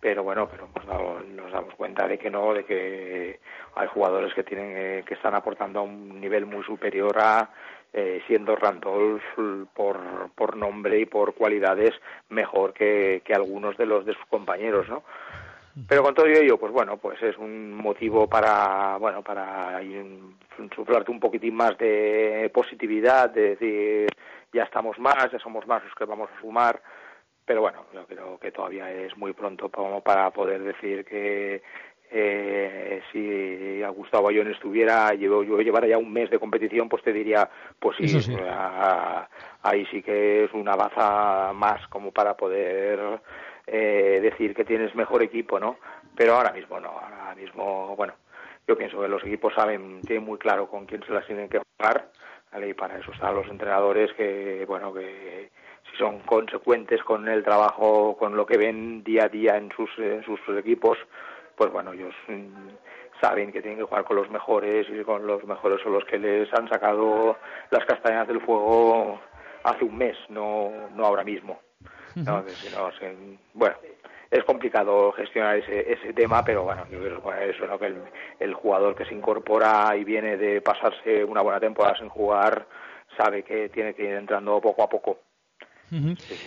pero bueno pero hemos dado- nos damos cuenta de que no de que hay jugadores que tienen eh, que están aportando a un nivel muy superior a eh, siendo Randolph por, por nombre y por cualidades mejor que, que algunos de los de sus compañeros, ¿no? Pero con todo ello, pues bueno, pues es un motivo para, bueno, para insuflarte un poquitín más de positividad, de decir, ya estamos más, ya somos más los que vamos a sumar, pero bueno, yo creo que todavía es muy pronto como para poder decir que eh, si a Gustavo Ayón estuviera, llevo, yo llevara ya un mes de competición, pues te diría, pues sí, sí. a- ahí sí que es una baza más como para poder eh, decir que tienes mejor equipo, ¿no? Pero ahora mismo no, ahora mismo, bueno, yo pienso que los equipos saben, tienen muy claro con quién se las tienen que jugar, ¿vale? Y para eso están los entrenadores que, bueno, que son consecuentes con el trabajo, con lo que ven día a día en sus, en sus equipos, pues bueno, ellos mm, saben que tienen que jugar con los mejores y con los mejores son los que les han sacado las castañas del fuego hace un mes, no, no ahora mismo. ¿no? Bueno, es complicado gestionar ese, ese tema, pero bueno, yo creo que bueno, eso, ¿no? que el, el jugador que se incorpora y viene de pasarse una buena temporada sin jugar sabe que tiene que ir entrando poco a poco.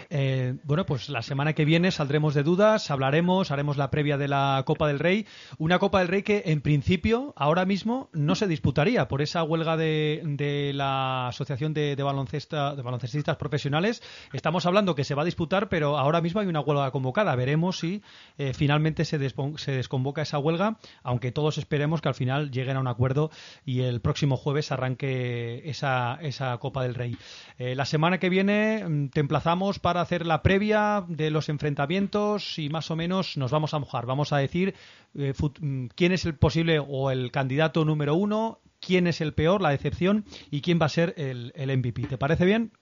Eh, bueno, pues la semana que viene saldremos de dudas, hablaremos, haremos la previa de la Copa del Rey. Una Copa del Rey que en principio ahora mismo no se disputaría por esa huelga de, de la Asociación de, de, baloncesta- de baloncestistas profesionales. Estamos hablando que se va a disputar, pero ahora mismo hay una huelga convocada. Veremos si eh, finalmente se, desconvoca esa huelga, aunque todos esperemos que al final lleguen a un acuerdo y el próximo jueves arranque esa, esa Copa del Rey. Eh, la semana que viene mm, te emplazamos para hacer la previa de los enfrentamientos y más o menos nos vamos a mojar. Vamos a decir eh, mm, quién es el posible o el candidato número uno, quién es el peor, la decepción y quién va a ser el, el MVP. ¿Te parece bien?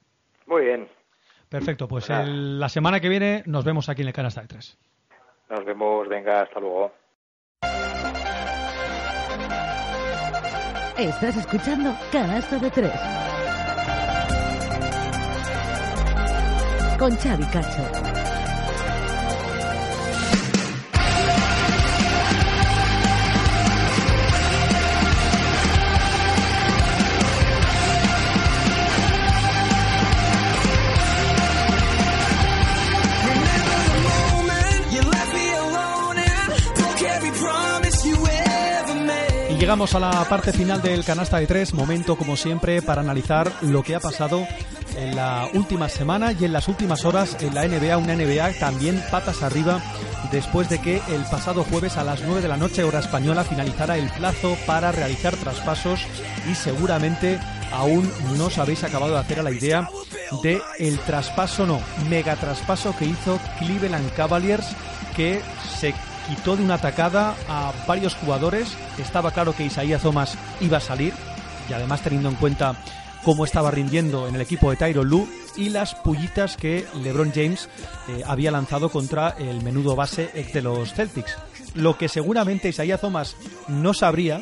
Muy bien, Perfecto, pues el- la semana que viene nos vemos aquí en el Canasta de Tres. nos vemos, venga, hasta luego. Estás escuchando Canasta de Tres. Con Xavi Cacho. Llegamos a la parte final del canasta de tres, momento como siempre para analizar lo que ha pasado en la última semana y en las últimas horas en la NBA, una NBA también patas arriba después de que el pasado jueves a las 9 de la noche hora española finalizara el plazo para realizar traspasos y seguramente aún no os habéis acabado de hacer a la idea de el traspaso no, mega traspaso que hizo Cleveland Cavaliers que se quitó de una atacada a varios jugadores. Estaba claro que Isaías Thomas iba a salir y además teniendo en cuenta cómo estaba rindiendo en el equipo de Tyron Lue y las pullitas que LeBron James eh, había lanzado contra el menudo base de los Celtics. Lo que seguramente Isaías Thomas no sabría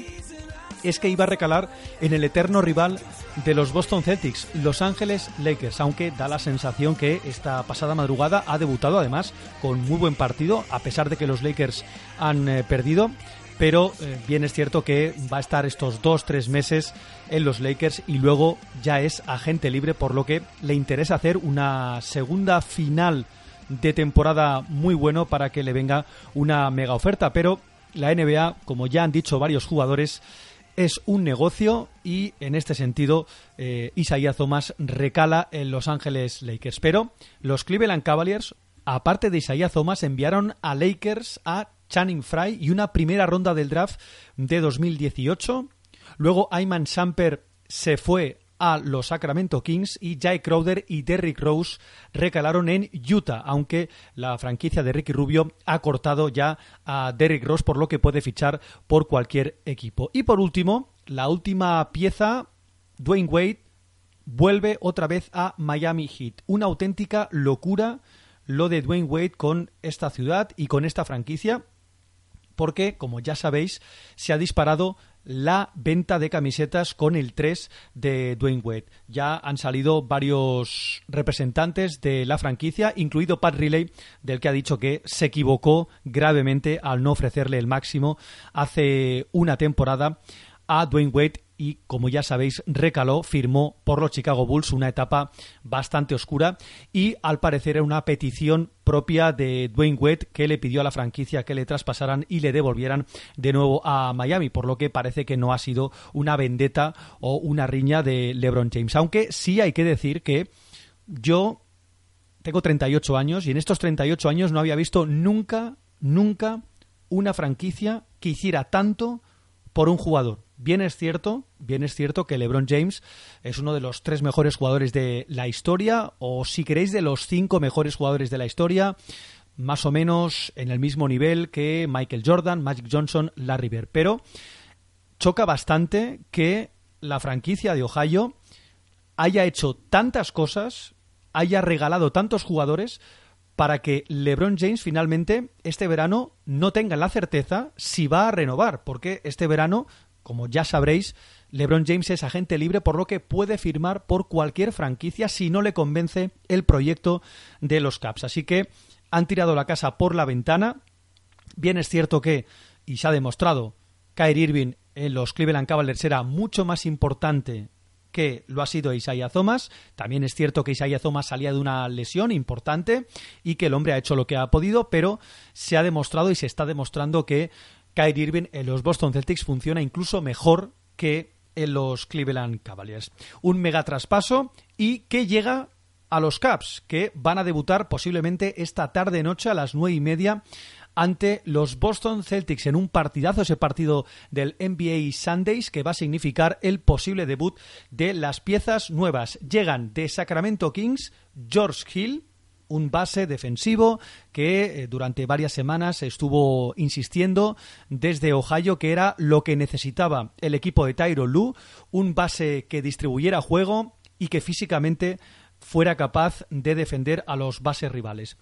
es que iba a recalar en el eterno rival de los Boston Celtics, Los Ángeles Lakers, aunque da la sensación que esta pasada madrugada ha debutado además con muy buen partido, a pesar de que los Lakers han eh, perdido. Pero eh, bien es cierto que va a estar estos dos, tres meses en los Lakers y luego ya es agente libre, por lo que le interesa hacer una segunda final de temporada muy bueno para que le venga una mega oferta. Pero la NBA, como ya han dicho varios jugadores, es un negocio y en este sentido eh, Isaiah Thomas recala en Los Ángeles Lakers. Pero los Cleveland Cavaliers, aparte de Isaiah Thomas, enviaron a Lakers a Channing Frye y una primera ronda del draft de 2018. Luego Ayman Samper se fue a los Sacramento Kings y Jay Crowder y Derrick Rose recalaron en Utah, aunque la franquicia de Ricky Rubio ha cortado ya a Derrick Rose por lo que puede fichar por cualquier equipo. Y por último, la última pieza, Dwayne Wade vuelve otra vez a Miami Heat. Una auténtica locura lo de Dwayne Wade con esta ciudad y con esta franquicia porque, como ya sabéis, se ha disparado la venta de camisetas con el 3 de Dwayne Wade. Ya han salido varios representantes de la franquicia, incluido Pat Riley, del que ha dicho que se equivocó gravemente al no ofrecerle el máximo hace una temporada a Dwayne Wade y, como ya sabéis, recaló, firmó por los Chicago Bulls una etapa bastante oscura y, al parecer, era una petición propia de Dwayne Wade que le pidió a la franquicia que le traspasaran y le devolvieran de nuevo a Miami, por lo que parece que no ha sido una vendetta o una riña de LeBron James. Aunque sí hay que decir que yo tengo 38 años y en estos 38 años no había visto nunca, nunca una franquicia que hiciera tanto por un jugador. Bien es cierto, bien es cierto que LeBron James es uno de los tres mejores jugadores de la historia, o si queréis de los cinco mejores jugadores de la historia, más o menos en el mismo nivel que Michael Jordan, Magic Johnson, Larry Bird. Pero choca bastante que la franquicia de Ohio haya hecho tantas cosas, haya regalado tantos jugadores para que LeBron James finalmente este verano no tenga la certeza si va a renovar, porque este verano como ya sabréis, LeBron James es agente libre, por lo que puede firmar por cualquier franquicia si no le convence el proyecto de los Caps. Así que han tirado la casa por la ventana. Bien es cierto que, y se ha demostrado, Kyrie Irving en los Cleveland Cavaliers era mucho más importante que lo ha sido Isaiah Thomas. También es cierto que Isaiah Thomas salía de una lesión importante y que el hombre ha hecho lo que ha podido, pero se ha demostrado y se está demostrando que Kyrie Irving en los Boston Celtics funciona incluso mejor que en los Cleveland Cavaliers. Un mega traspaso y que llega a los Caps, que van a debutar posiblemente esta tarde-noche a las nueve y media ante los Boston Celtics en un partidazo, ese partido del NBA Sundays, que va a significar el posible debut de las piezas nuevas. Llegan de Sacramento Kings, George Hill, un base defensivo que eh, durante varias semanas estuvo insistiendo desde Ohio que era lo que necesitaba el equipo de Tyro Lu, un base que distribuyera juego y que físicamente fuera capaz de defender a los bases rivales.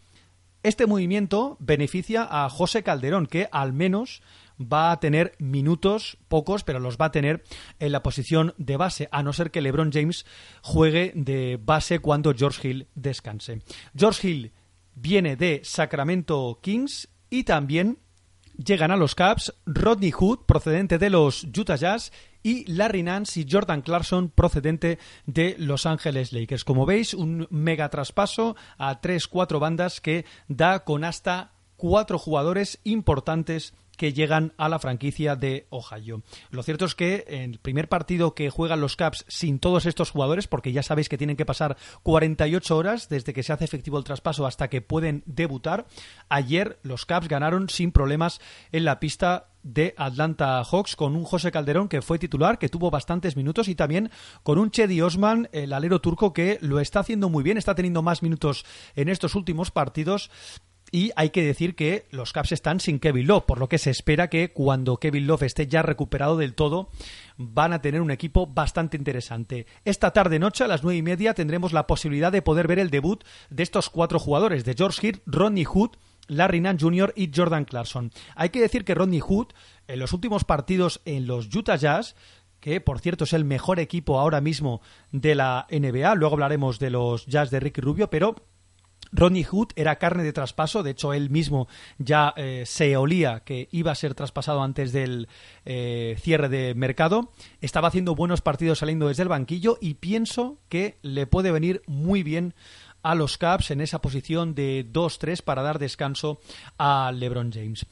Este movimiento beneficia a José Calderón, que al menos va a tener minutos, pocos, pero los va a tener en la posición de base, a no ser que LeBron James juegue de base cuando George Hill descanse. George Hill viene de Sacramento Kings y también llegan a los Caps Rodney Hood, procedente de los Utah Jazz, y Larry Nance y Jordan Clarkson, procedente de Los Ángeles Lakers. Como veis, un mega traspaso a tres, cuatro bandas que da con hasta cuatro jugadores importantes que llegan a la franquicia de Ohio. Lo cierto es que el primer partido que juegan los Caps sin todos estos jugadores, porque ya sabéis que tienen que pasar 48 horas desde que se hace efectivo el traspaso hasta que pueden debutar, ayer los Caps ganaron sin problemas en la pista de Atlanta Hawks con un José Calderón que fue titular, que tuvo bastantes minutos y también con un Chedi Osman, el alero turco que lo está haciendo muy bien, está teniendo más minutos en estos últimos partidos y hay que decir que los Caps están sin Kevin Love, por lo que se espera que cuando Kevin Love esté ya recuperado del todo, van a tener un equipo bastante interesante. Esta tarde noche, a las nueve y media, tendremos la posibilidad de poder ver el debut de estos cuatro jugadores, de George Hill, Rodney Hood, Larry Nance Jr. y Jordan Clarkson. Hay que decir que Rodney Hood, en los últimos partidos en los Utah Jazz, que por cierto es el mejor equipo ahora mismo de la NBA, luego hablaremos de los Jazz de Ricky Rubio, pero Rodney Hood era carne de traspaso, de hecho él mismo ya eh, se olía que iba a ser traspasado antes del eh, cierre de mercado. Estaba haciendo buenos partidos saliendo desde el banquillo y pienso que le puede venir muy bien a los Caps en esa posición de 2-3 para dar descanso a LeBron James.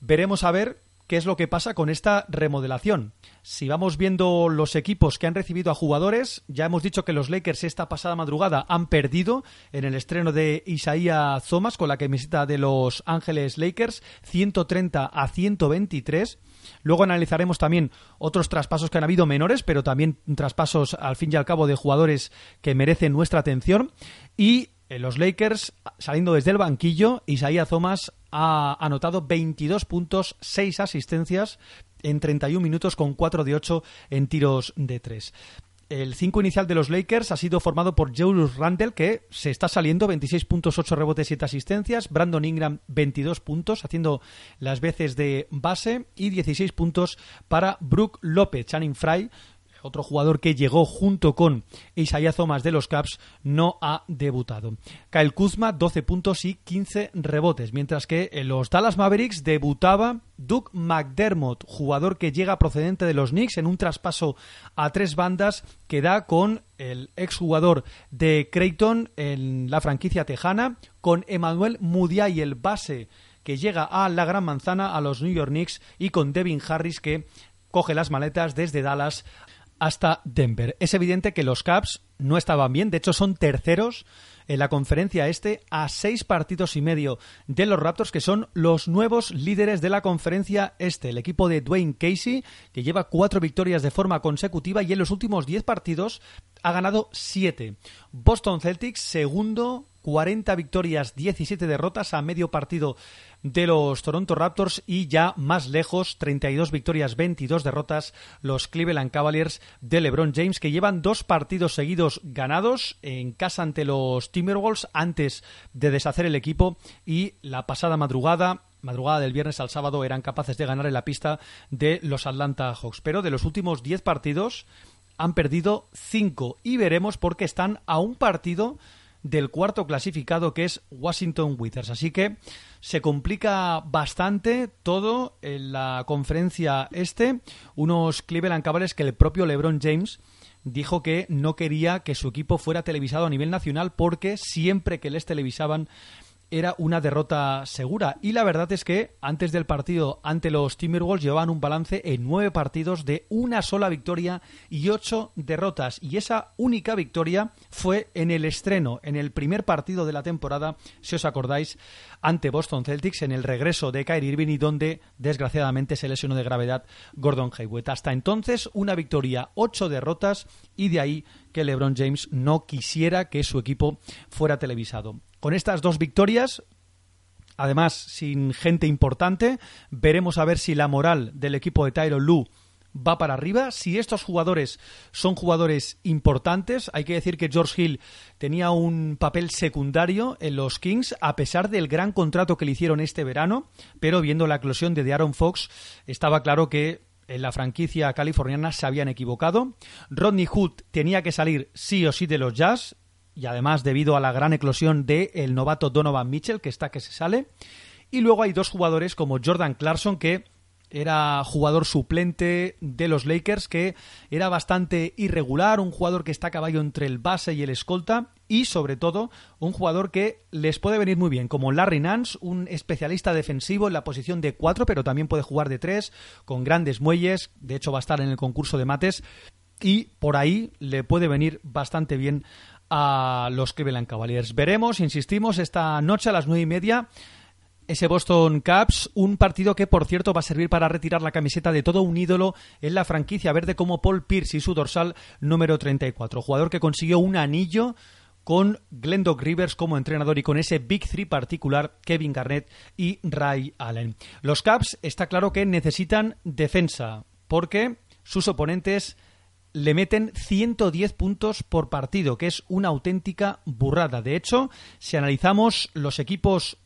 Veremos a ver qué es lo que pasa con esta remodelación. Si vamos viendo los equipos que han recibido a jugadores, ya hemos dicho que los Lakers esta pasada madrugada han perdido en el estreno de Isaiah Thomas con la camiseta de los Ángeles Lakers, 130 a 123. Luego analizaremos también otros traspasos que han habido menores, pero también traspasos al fin y al cabo de jugadores que merecen nuestra atención. Y eh, los Lakers, saliendo desde el banquillo, Isaiah Thomas ha anotado 22 puntos, 6 asistencias en 31 minutos con 4 de 8 en tiros de 3. El 5 inicial de los Lakers ha sido formado por Julius Randle, que se está saliendo, 26 puntos, 8 rebotes, 7 asistencias. Brandon Ingram, 22 puntos, haciendo las veces de base. Y 16 puntos para Brook López. Channing Fry, otro jugador que llegó junto con Isaiah Thomas de los Caps, no ha debutado. Kyle Kuzma, 12 puntos y 15 rebotes, mientras que en los Dallas Mavericks debutaba Doug McDermott, jugador que llega procedente de los Knicks en un traspaso a tres bandas que da con el exjugador de Creighton en la franquicia tejana, con Emmanuel Mudiay, el base que llega a la Gran Manzana, a los New York Knicks, y con Devin Harris que coge las maletas desde Dallas hasta Denver. Es evidente que los Caps no estaban bien, de hecho son terceros en la conferencia este a seis partidos y medio de los Raptors que son los nuevos líderes de la conferencia este, el equipo de Dwayne Casey que lleva cuatro victorias de forma consecutiva y en los últimos diez partidos ha ganado siete. Boston Celtics segundo 40 victorias, 17 derrotas a medio partido de los Toronto Raptors y ya más lejos, 32 victorias, 22 derrotas, los Cleveland Cavaliers de LeBron James que llevan dos partidos seguidos ganados en casa ante los Timberwolves antes de deshacer el equipo y la pasada madrugada madrugada del viernes al sábado eran capaces de ganar en la pista de los Atlanta Hawks. Pero de los últimos 10 partidos han perdido 5 y veremos por qué están a un partido del cuarto clasificado que es Washington Wizards. Así que se complica bastante todo en la conferencia este. Unos Cleveland Cavaliers que el propio LeBron James dijo que no quería que su equipo fuera televisado a nivel nacional porque siempre que les televisaban era una derrota segura. Y la verdad es que antes del partido ante los Timberwolves llevaban un balance en nueve partidos de una sola victoria y ocho derrotas. Y esa única victoria fue en el estreno, en el primer partido de la temporada, si os acordáis, ante Boston Celtics, en el regreso de Kyrie Irving y donde desgraciadamente se lesionó de gravedad Gordon Hayward. Hasta entonces, una victoria, ocho derrotas y de ahí que LeBron James no quisiera que su equipo fuera televisado. Con estas dos victorias, además sin gente importante, veremos a ver si la moral del equipo de Tyron Lu va para arriba. Si estos jugadores son jugadores importantes, hay que decir que George Hill tenía un papel secundario en los Kings, a pesar del gran contrato que le hicieron este verano, pero viendo la eclosión de Aaron Fox, estaba claro que en la franquicia californiana se habían equivocado. Rodney Hood tenía que salir sí o sí de los Jazz, y además debido a la gran eclosión del el novato Donovan Mitchell, que está que se sale. Y luego hay dos jugadores como Jordan Clarkson, que era jugador suplente de los Lakers, que era bastante irregular, un jugador que está a caballo entre el base y el escolta, y sobre todo un jugador que les puede venir muy bien, como Larry Nance, un especialista defensivo en la posición de cuatro, pero también puede jugar de tres, con grandes muelles, de hecho va a estar en el concurso de mates, y por ahí le puede venir bastante bien a los Cleveland Cavaliers. Veremos, insistimos, esta noche a las nueve y media ese Boston Caps, un partido que por cierto va a servir para retirar la camiseta de todo un ídolo en la franquicia verde como Paul Pierce y su dorsal número 34, jugador que consiguió un anillo con Glendon Rivers como entrenador y con ese Big Three particular, Kevin Garnett y Ray Allen. Los Caps está claro que necesitan defensa, porque sus oponentes le meten 110 puntos por partido, que es una auténtica burrada. De hecho, si analizamos los equipos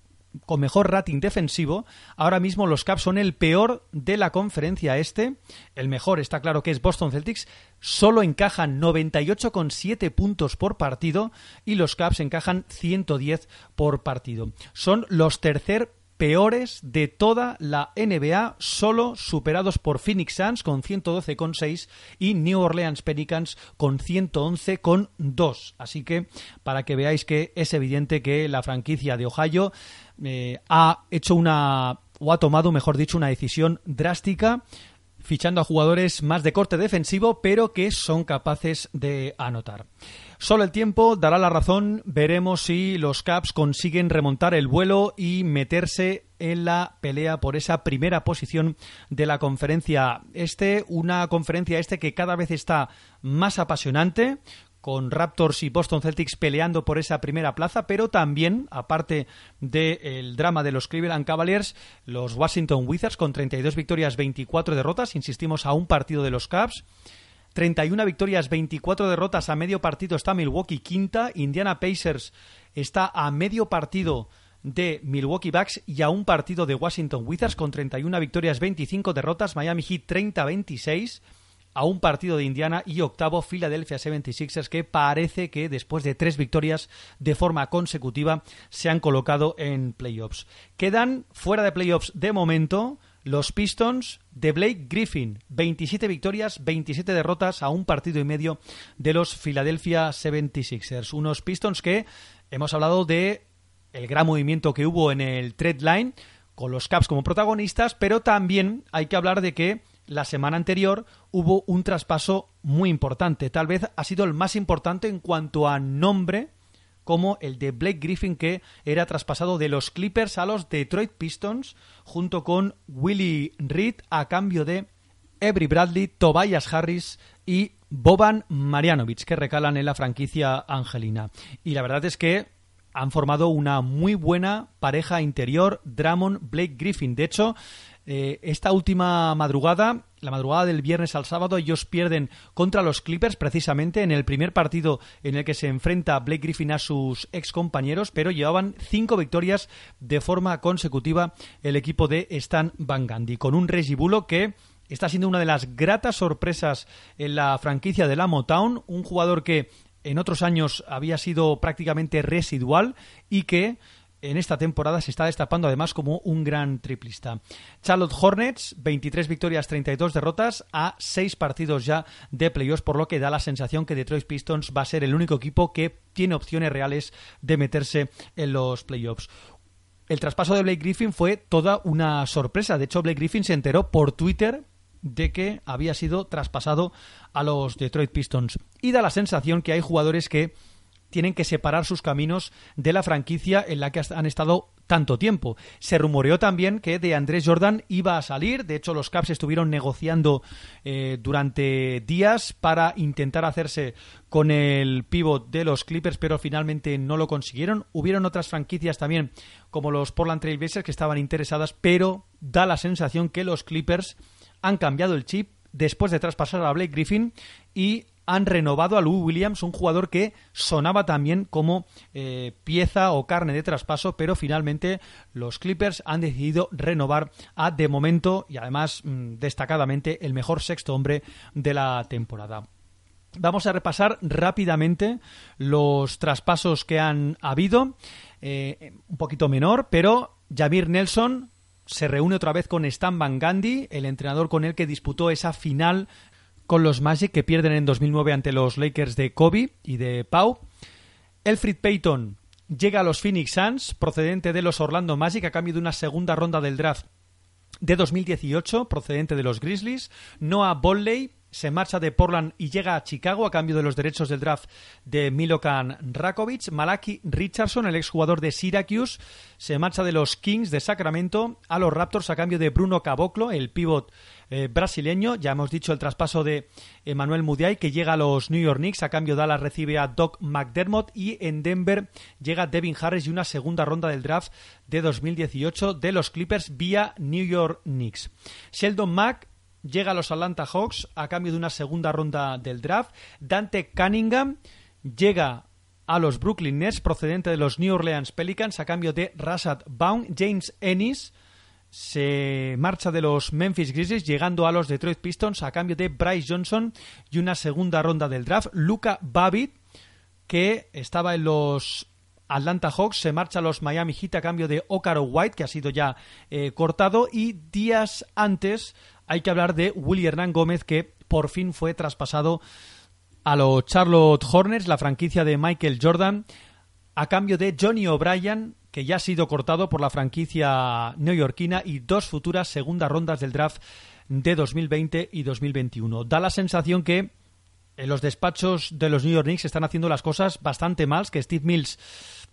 con mejor rating defensivo, ahora mismo los Caps son el peor de la conferencia este. El mejor está claro que es Boston Celtics, solo encajan 98,7 puntos por partido y los Caps encajan 110 por partido. Son los tercer peores de toda la NBA, solo superados por Phoenix Suns con 112,6 y New Orleans Pelicans con 111,2. Así que para que veáis que es evidente que la franquicia de Ohio eh, ha hecho una o ha tomado, mejor dicho, una decisión drástica fichando a jugadores más de corte defensivo, pero que son capaces de anotar. Solo el tiempo dará la razón, veremos si los Caps consiguen remontar el vuelo y meterse en la pelea por esa primera posición de la conferencia este, una conferencia este que cada vez está más apasionante, con Raptors y Boston Celtics peleando por esa primera plaza, pero también, aparte del drama de los Cleveland Cavaliers, los Washington Wizards con 32 victorias, 24 derrotas, insistimos, a un partido de los Cavs. 31 victorias, 24 derrotas a medio partido está Milwaukee quinta, Indiana Pacers está a medio partido de Milwaukee Bucks y a un partido de Washington Wizards con 31 victorias, 25 derrotas, Miami Heat 30-26 a un partido de Indiana y octavo Philadelphia 76ers que parece que después de tres victorias de forma consecutiva se han colocado en playoffs. Quedan fuera de playoffs de momento los Pistons de Blake Griffin, 27 victorias, 27 derrotas a un partido y medio de los Philadelphia 76ers. Unos Pistons que hemos hablado de el gran movimiento que hubo en el trade line con los Caps como protagonistas, pero también hay que hablar de que la semana anterior hubo un traspaso muy importante. Tal vez ha sido el más importante en cuanto a nombre, como el de Blake Griffin, que era traspasado de los Clippers a los Detroit Pistons, junto con Willie Reed, a cambio de Avery Bradley, Tobias Harris y Boban Marjanovic, que recalan en la franquicia angelina. Y la verdad es que han formado una muy buena pareja interior, Drummond, Blake Griffin. De hecho, eh, esta última madrugada, la madrugada del viernes al sábado, ellos pierden contra los Clippers precisamente en el primer partido en el que se enfrenta Blake Griffin a sus ex compañeros, pero llevaban cinco victorias de forma consecutiva el equipo de Stan Van Gundy, con un Reggie Bullock que está siendo una de las gratas sorpresas en la franquicia de la Motown, un jugador que en otros años había sido prácticamente residual y que en esta temporada se está destapando además como un gran triplista. Charlotte Hornets, 23 victorias, 32 derrotas a 6 partidos ya de playoffs, por lo que da la sensación que Detroit Pistons va a ser el único equipo que tiene opciones reales de meterse en los playoffs. El traspaso de Blake Griffin fue toda una sorpresa. De hecho, Blake Griffin se enteró por Twitter de que había sido traspasado a los Detroit Pistons. Y da la sensación que hay jugadores que tienen que separar sus caminos de la franquicia en la que han estado tanto tiempo. Se rumoreó también que de Andrés Jordan iba a salir, de hecho los Caps estuvieron negociando eh, durante días para intentar hacerse con el pivot de los Clippers, pero finalmente no lo consiguieron. Hubieron otras franquicias también, como los Portland Trail Blazers, que estaban interesadas, pero da la sensación que los Clippers han cambiado el chip después de traspasar a Blake Griffin y han renovado a Lou Williams, un jugador que sonaba también como eh, pieza o carne de traspaso, pero finalmente los Clippers han decidido renovar a de momento y además mm, destacadamente el mejor sexto hombre de la temporada. Vamos a repasar rápidamente los traspasos que han habido, eh, un poquito menor, pero Jamir Nelson se reúne otra vez con Stan Van Gundy, el entrenador con el que disputó esa final con los Magic que pierden en 2009 ante los Lakers de Kobe y de Pau. Elfrid Payton llega a los Phoenix Suns procedente de los Orlando Magic a cambio de una segunda ronda del draft de 2018 procedente de los Grizzlies. Noah Bolley se marcha de Portland y llega a Chicago a cambio de los derechos del draft de Milokan Rakovic. Malaki Richardson, el exjugador de Syracuse, se marcha de los Kings de Sacramento a los Raptors a cambio de Bruno Caboclo, el pívot eh, brasileño. Ya hemos dicho el traspaso de Emmanuel Mudiay, que llega a los New York Knicks. A cambio, Dallas recibe a Doc McDermott. Y en Denver llega Devin Harris y una segunda ronda del draft de 2018 de los Clippers vía New York Knicks. Sheldon Mack llega a los Atlanta Hawks a cambio de una segunda ronda del draft. Dante Cunningham llega a los Brooklyn Nets procedente de los New Orleans Pelicans a cambio de Rashad Baum. James Ennis se marcha de los Memphis Grizzlies llegando a los Detroit Pistons a cambio de Bryce Johnson y una segunda ronda del draft. Luca Babbitt, que estaba en los Atlanta Hawks, se marcha a los Miami Heat a cambio de Okaro White, que ha sido ya eh, cortado. Y días antes hay que hablar de Willy Hernán Gómez, que por fin fue traspasado a los Charlotte Hornets, la franquicia de Michael Jordan, a cambio de Johnny O'Brien, que ya ha sido cortado por la franquicia neoyorquina y dos futuras segundas rondas del draft de 2020 y 2021. Da la sensación que en los despachos de los New York Knicks están haciendo las cosas bastante mal, que Steve Mills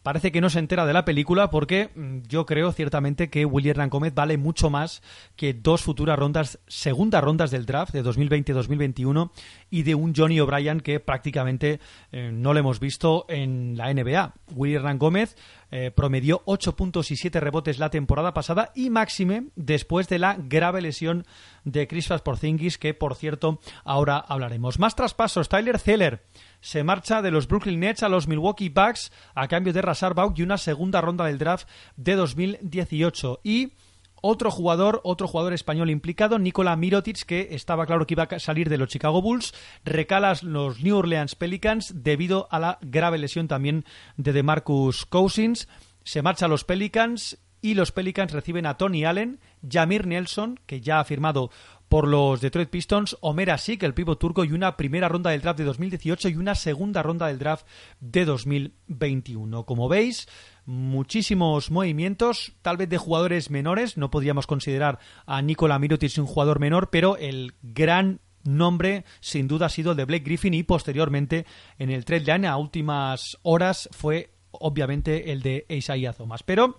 parece que no se entera de la película porque mm, yo creo ciertamente que William Rancomet vale mucho más que dos futuras rondas, segundas rondas del draft de 2020-2021 y de un Johnny O'Brien que prácticamente eh, no lo hemos visto en la NBA. William Rancomet eh, promedió 8 puntos y 7 rebotes la temporada pasada y máxime después de la grave lesión de Chris Porzingis que por cierto ahora hablaremos. Más traspasos, Tyler Zeller se marcha de los Brooklyn Nets a los Milwaukee Bucks a cambio de Rasar Bauk y una segunda ronda del draft de 2018 y otro jugador, otro jugador español implicado, Nikola Mirotic, que estaba claro que iba a salir de los Chicago Bulls, recala los New Orleans Pelicans debido a la grave lesión también de DeMarcus Cousins. Se marcha a los Pelicans y los Pelicans reciben a Tony Allen, Jamir Nelson, que ya ha firmado por los Detroit Pistons, Omer Asik, el pívot turco, y una primera ronda del draft de 2018 y una segunda ronda del draft de 2021. Como veis, muchísimos movimientos, tal vez de jugadores menores, no podríamos considerar a Nikola Mirotic un jugador menor, pero el gran nombre sin duda ha sido el de Blake Griffin y posteriormente en el trade line a últimas horas fue obviamente el de Isaiah Thomas. Pero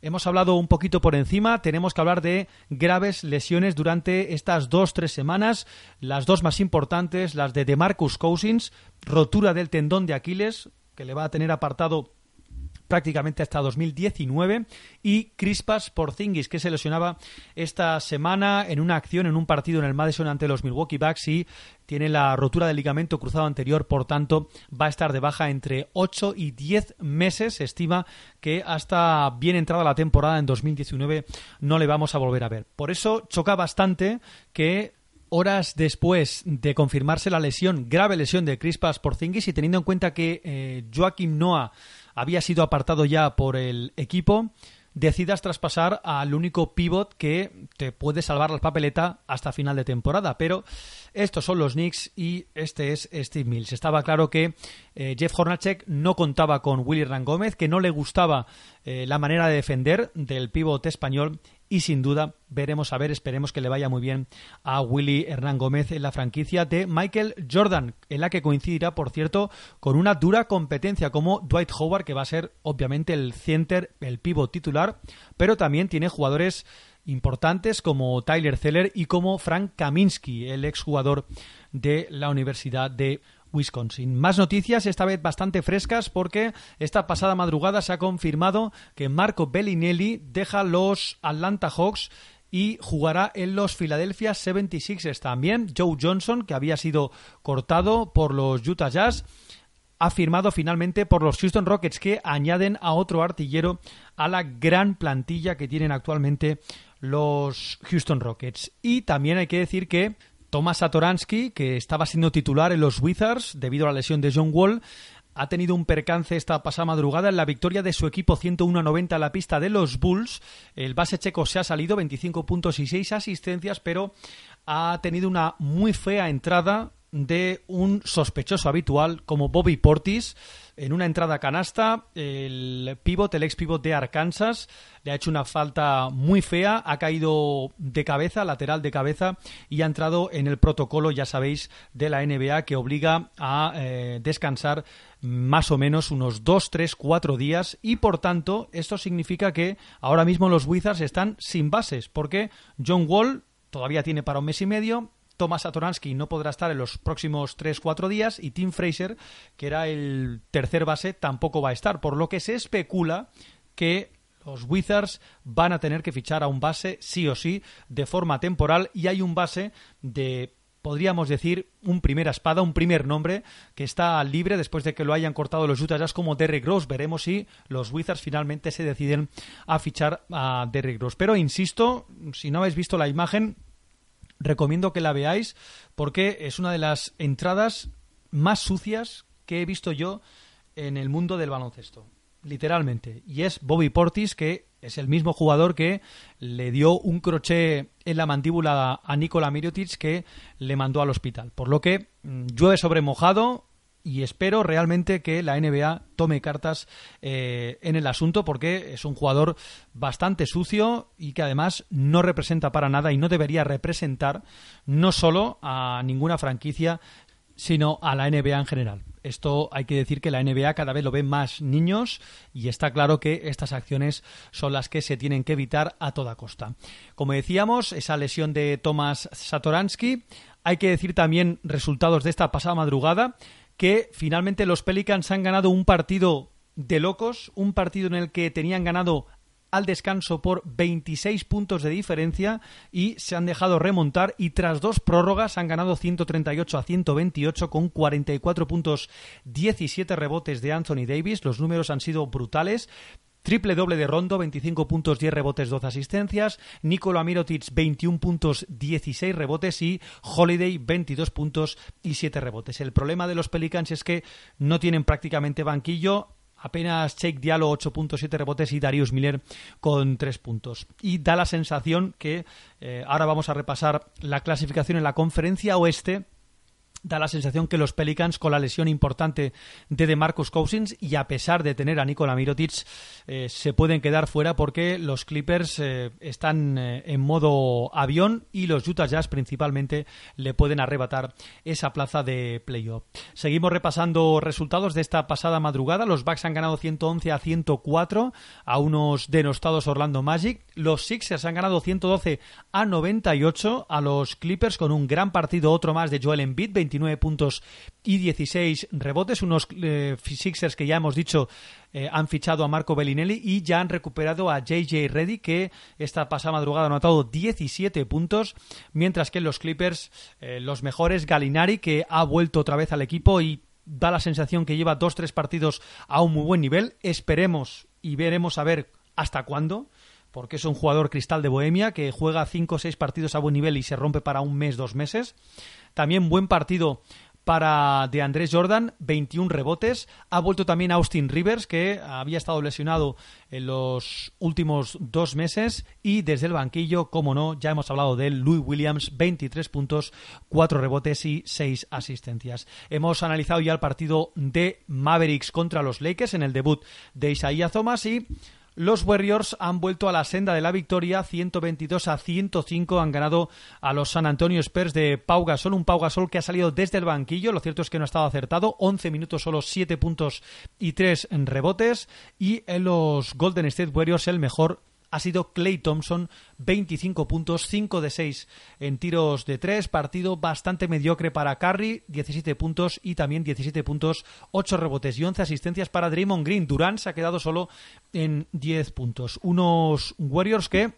Hemos hablado un poquito por encima, tenemos que hablar de graves lesiones durante estas dos, tres semanas, las dos más importantes, las de DeMarcus Cousins, rotura del tendón de Aquiles, que le va a tener apartado prácticamente hasta 2019 y Crispas Porzingis que se lesionaba esta semana en una acción en un partido en el Madison ante los Milwaukee Bucks y tiene la rotura del ligamento cruzado anterior, por tanto va a estar de baja entre 8 y 10 meses. Se estima que hasta bien entrada la temporada en 2019 no le vamos a volver a ver. Por eso choca bastante que horas después de confirmarse la lesión, grave lesión de Crispas Porzingis y teniendo en cuenta que eh, Joaquim Noah había sido apartado ya por el equipo, decidas traspasar al único pivot que te puede salvar la papeleta hasta final de temporada. Pero estos son los Knicks y este es Steve Mills. Estaba claro que eh, Jeff Hornacek no contaba con Willy Rangómez, que no le gustaba eh, la manera de defender del pivot español y sin duda veremos a ver, esperemos que le vaya muy bien a Willy Hernán Gómez en la franquicia de Michael Jordan, en la que coincidirá, por cierto, con una dura competencia como Dwight Howard, que va a ser obviamente el center, el pivot titular, pero también tiene jugadores importantes como Tyler Zeller y como Frank Kaminsky, el exjugador de la Universidad de Wisconsin. Más noticias, esta vez bastante frescas, porque esta pasada madrugada se ha confirmado que Marco Bellinelli deja los Atlanta Hawks y jugará en los Philadelphia 76ers también. Joe Johnson, que había sido cortado por los Utah Jazz, ha firmado finalmente por los Houston Rockets, que añaden a otro artillero a la gran plantilla que tienen actualmente los Houston Rockets. Y también hay que decir que Tomás Satoransky, que estaba siendo titular en los Wizards debido a la lesión de John Wall, ha tenido un percance esta pasada madrugada en la victoria de su equipo 101-90 a la pista de los Bulls. El base checo se ha salido 25 puntos y 6 asistencias, pero ha tenido una muy fea entrada de un sospechoso habitual como Bobby Portis en una entrada canasta, el pivot, el ex pivot de Arkansas, le ha hecho una falta muy fea, ha caído de cabeza, lateral de cabeza, y ha entrado en el protocolo, ya sabéis, de la NBA que obliga a eh, descansar más o menos unos 2, 3, 4 días y por tanto esto significa que ahora mismo los Wizards están sin bases porque John Wall todavía tiene para un mes y medio, Thomas Satoransky no podrá estar en los próximos 3-4 días y Tim Fraser, que era el tercer base, tampoco va a estar, por lo que se especula que los Wizards van a tener que fichar a un base sí o sí de forma temporal y hay un base de podríamos decir, un primera espada, un primer nombre que está libre después de que lo hayan cortado los Utah Jazz como Derrick Rose. Veremos si los Wizards finalmente se deciden a fichar a Derrick Rose. Pero insisto, si no habéis visto la imagen, recomiendo que la veáis porque es una de las entradas más sucias que he visto yo en el mundo del baloncesto. Literalmente. Y es Bobby Portis, que es el mismo jugador que le dio un crochet en la mandíbula a Nikola Mirotic que le mandó al hospital. Por lo que mm, llueve sobre mojado y espero realmente que la NBA tome cartas eh, en el asunto porque es un jugador bastante sucio y que además no representa para nada y no debería representar no solo a ninguna franquicia sino a la NBA en general. Esto hay que decir que la NBA cada vez lo ven más niños y está claro que estas acciones son las que se tienen que evitar a toda costa. Como decíamos, esa lesión de Tomás Satoransky, hay que decir también resultados de esta pasada madrugada que finalmente los Pelicans han ganado un partido de locos, un partido en el que tenían ganado al descanso por 26 puntos de diferencia y se han dejado remontar y tras dos prórrogas han ganado 138 a 128 con 44 puntos, 17 rebotes de Anthony Davis. Los números han sido brutales. Triple doble de Rondo, 25 puntos, 10 rebotes, 12 asistencias. Nikola Mirotic, 21 puntos, 16 rebotes. Y Holiday, 22 puntos y 7 rebotes. El problema de los Pelicans es que no tienen prácticamente banquillo. Apenas Jake Diallo 8.7 rebotes y Darius Miller con 3 puntos. Y da la sensación que eh, ahora vamos a repasar la clasificación en la conferencia oeste da la sensación que los Pelicans con la lesión importante de DeMarcus Cousins y a pesar de tener a Nikola Mirotic eh, se pueden quedar fuera porque los Clippers eh, están eh, en modo avión y los Utah Jazz principalmente le pueden arrebatar esa plaza de playoff. Seguimos repasando resultados de esta pasada madrugada. Los Bucks han ganado 111 a 104 a unos denostados Orlando Magic. Los Sixers han ganado 112 a 98 a los Clippers con un gran partido otro más de Joel Embiid 29 puntos y 16 rebotes. Unos eh, Sixers que ya hemos dicho eh, han fichado a Marco Bellinelli y ya han recuperado a JJ Reddy que esta pasada madrugada ha anotado 17 puntos, mientras que los Clippers eh, los mejores Galinari que ha vuelto otra vez al equipo y da la sensación que lleva dos tres partidos a un muy buen nivel. Esperemos y veremos a ver hasta cuándo porque es un jugador cristal de Bohemia que juega 5 o 6 partidos a buen nivel y se rompe para un mes, dos meses. También buen partido para de Andrés Jordan, 21 rebotes. Ha vuelto también Austin Rivers, que había estado lesionado en los últimos dos meses. Y desde el banquillo, como no, ya hemos hablado de él, Louis Williams, 23 puntos, 4 rebotes y 6 asistencias. Hemos analizado ya el partido de Mavericks contra los Lakers en el debut de Isaiah Thomas y los Warriors han vuelto a la senda de la victoria, 122 a 105 han ganado a los San Antonio Spurs de Pau Gasol, un Pau Gasol que ha salido desde el banquillo, lo cierto es que no ha estado acertado, 11 minutos solo 7 puntos y 3 rebotes y en los Golden State Warriors el mejor ha sido Clay Thompson, 25 puntos, 5 de 6 en tiros de 3, partido bastante mediocre para Curry, 17 puntos y también 17 puntos, 8 rebotes y 11 asistencias para Draymond Green. Durant se ha quedado solo en 10 puntos. Unos Warriors que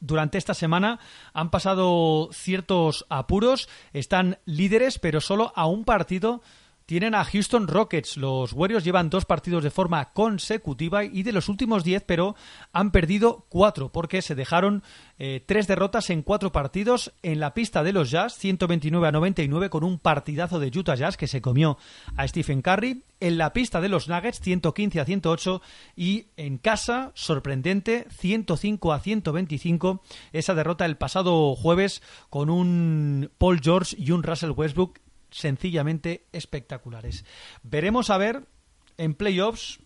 durante esta semana han pasado ciertos apuros, están líderes, pero solo a un partido tienen a Houston Rockets. Los Warriors llevan dos partidos de forma consecutiva y de los últimos diez, pero han perdido cuatro porque se dejaron eh, tres derrotas en cuatro partidos en la pista de los Jazz, 129 a 99 con un partidazo de Utah Jazz que se comió a Stephen Curry. En la pista de los Nuggets, 115 a 108 y en casa, sorprendente, 105 a 125. Esa derrota el pasado jueves con un Paul George y un Russell Westbrook sencillamente espectaculares. Veremos a ver en playoffs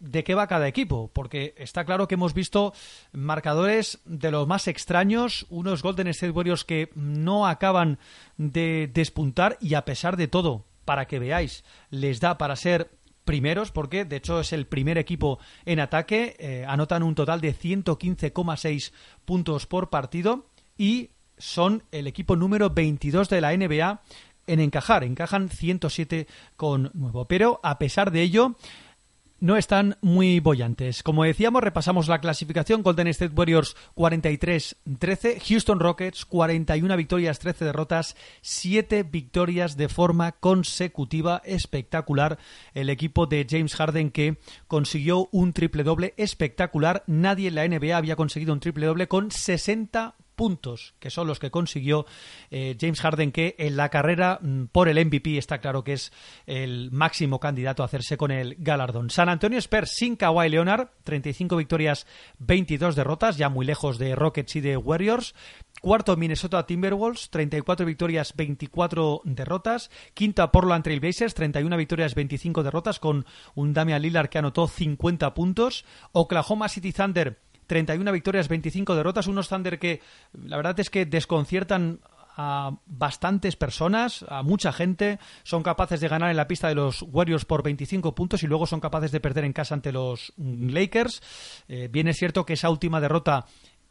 de qué va cada equipo, porque está claro que hemos visto marcadores de los más extraños, unos Golden State Warriors que no acaban de despuntar y a pesar de todo, para que veáis, les da para ser primeros, porque de hecho es el primer equipo en ataque, eh, anotan un total de 115,6 puntos por partido y son el equipo número 22 de la NBA en encajar. Encajan 107 con nuevo. Pero a pesar de ello, no están muy bollantes. Como decíamos, repasamos la clasificación. Golden State Warriors 43-13, Houston Rockets 41 victorias, 13 derrotas, 7 victorias de forma consecutiva. Espectacular el equipo de James Harden que consiguió un triple doble espectacular. Nadie en la NBA había conseguido un triple doble con 60 puntos, que son los que consiguió eh, James Harden, que en la carrera mm, por el MVP está claro que es el máximo candidato a hacerse con el galardón. San Antonio Spurs sin Kawhi Leonard, 35 victorias, 22 derrotas, ya muy lejos de Rockets y de Warriors. Cuarto, Minnesota Timberwolves, 34 victorias, 24 derrotas. Quinta, Portland Trail Blazers, 31 victorias, 25 derrotas, con un Damian Lillard que anotó 50 puntos. Oklahoma City Thunder, 31 victorias, 25 derrotas. Unos Thunder que la verdad es que desconciertan a bastantes personas, a mucha gente, son capaces de ganar en la pista de los Warriors por 25 puntos y luego son capaces de perder en casa ante los Lakers. Eh, bien es cierto que esa última derrota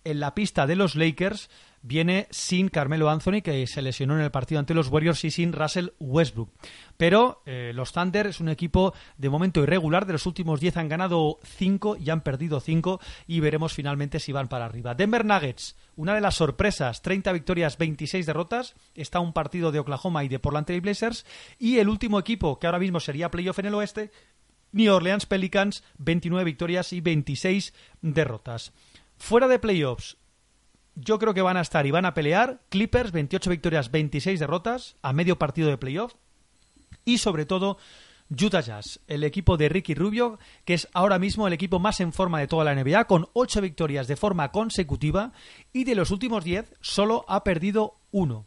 en la pista de los Lakers viene sin Carmelo Anthony, que se lesionó en el partido ante los Warriors, y sin Russell Westbrook. Pero eh, los Thunder es un equipo de momento irregular. De los últimos 10 han ganado 5 y han perdido 5 y veremos finalmente si van para arriba. Denver Nuggets, una de las sorpresas, 30 victorias, 26 derrotas. Está un partido de Oklahoma y de Portland Trail Blazers. Y el último equipo, que ahora mismo sería playoff en el oeste, New Orleans Pelicans, 29 victorias y 26 derrotas. Fuera de playoffs, yo creo que van a estar y van a pelear Clippers, 28 victorias, 26 derrotas, a medio partido de playoff. Y sobre todo, Utah Jazz, el equipo de Ricky Rubio, que es ahora mismo el equipo más en forma de toda la NBA, con 8 victorias de forma consecutiva y de los últimos 10 solo ha perdido uno.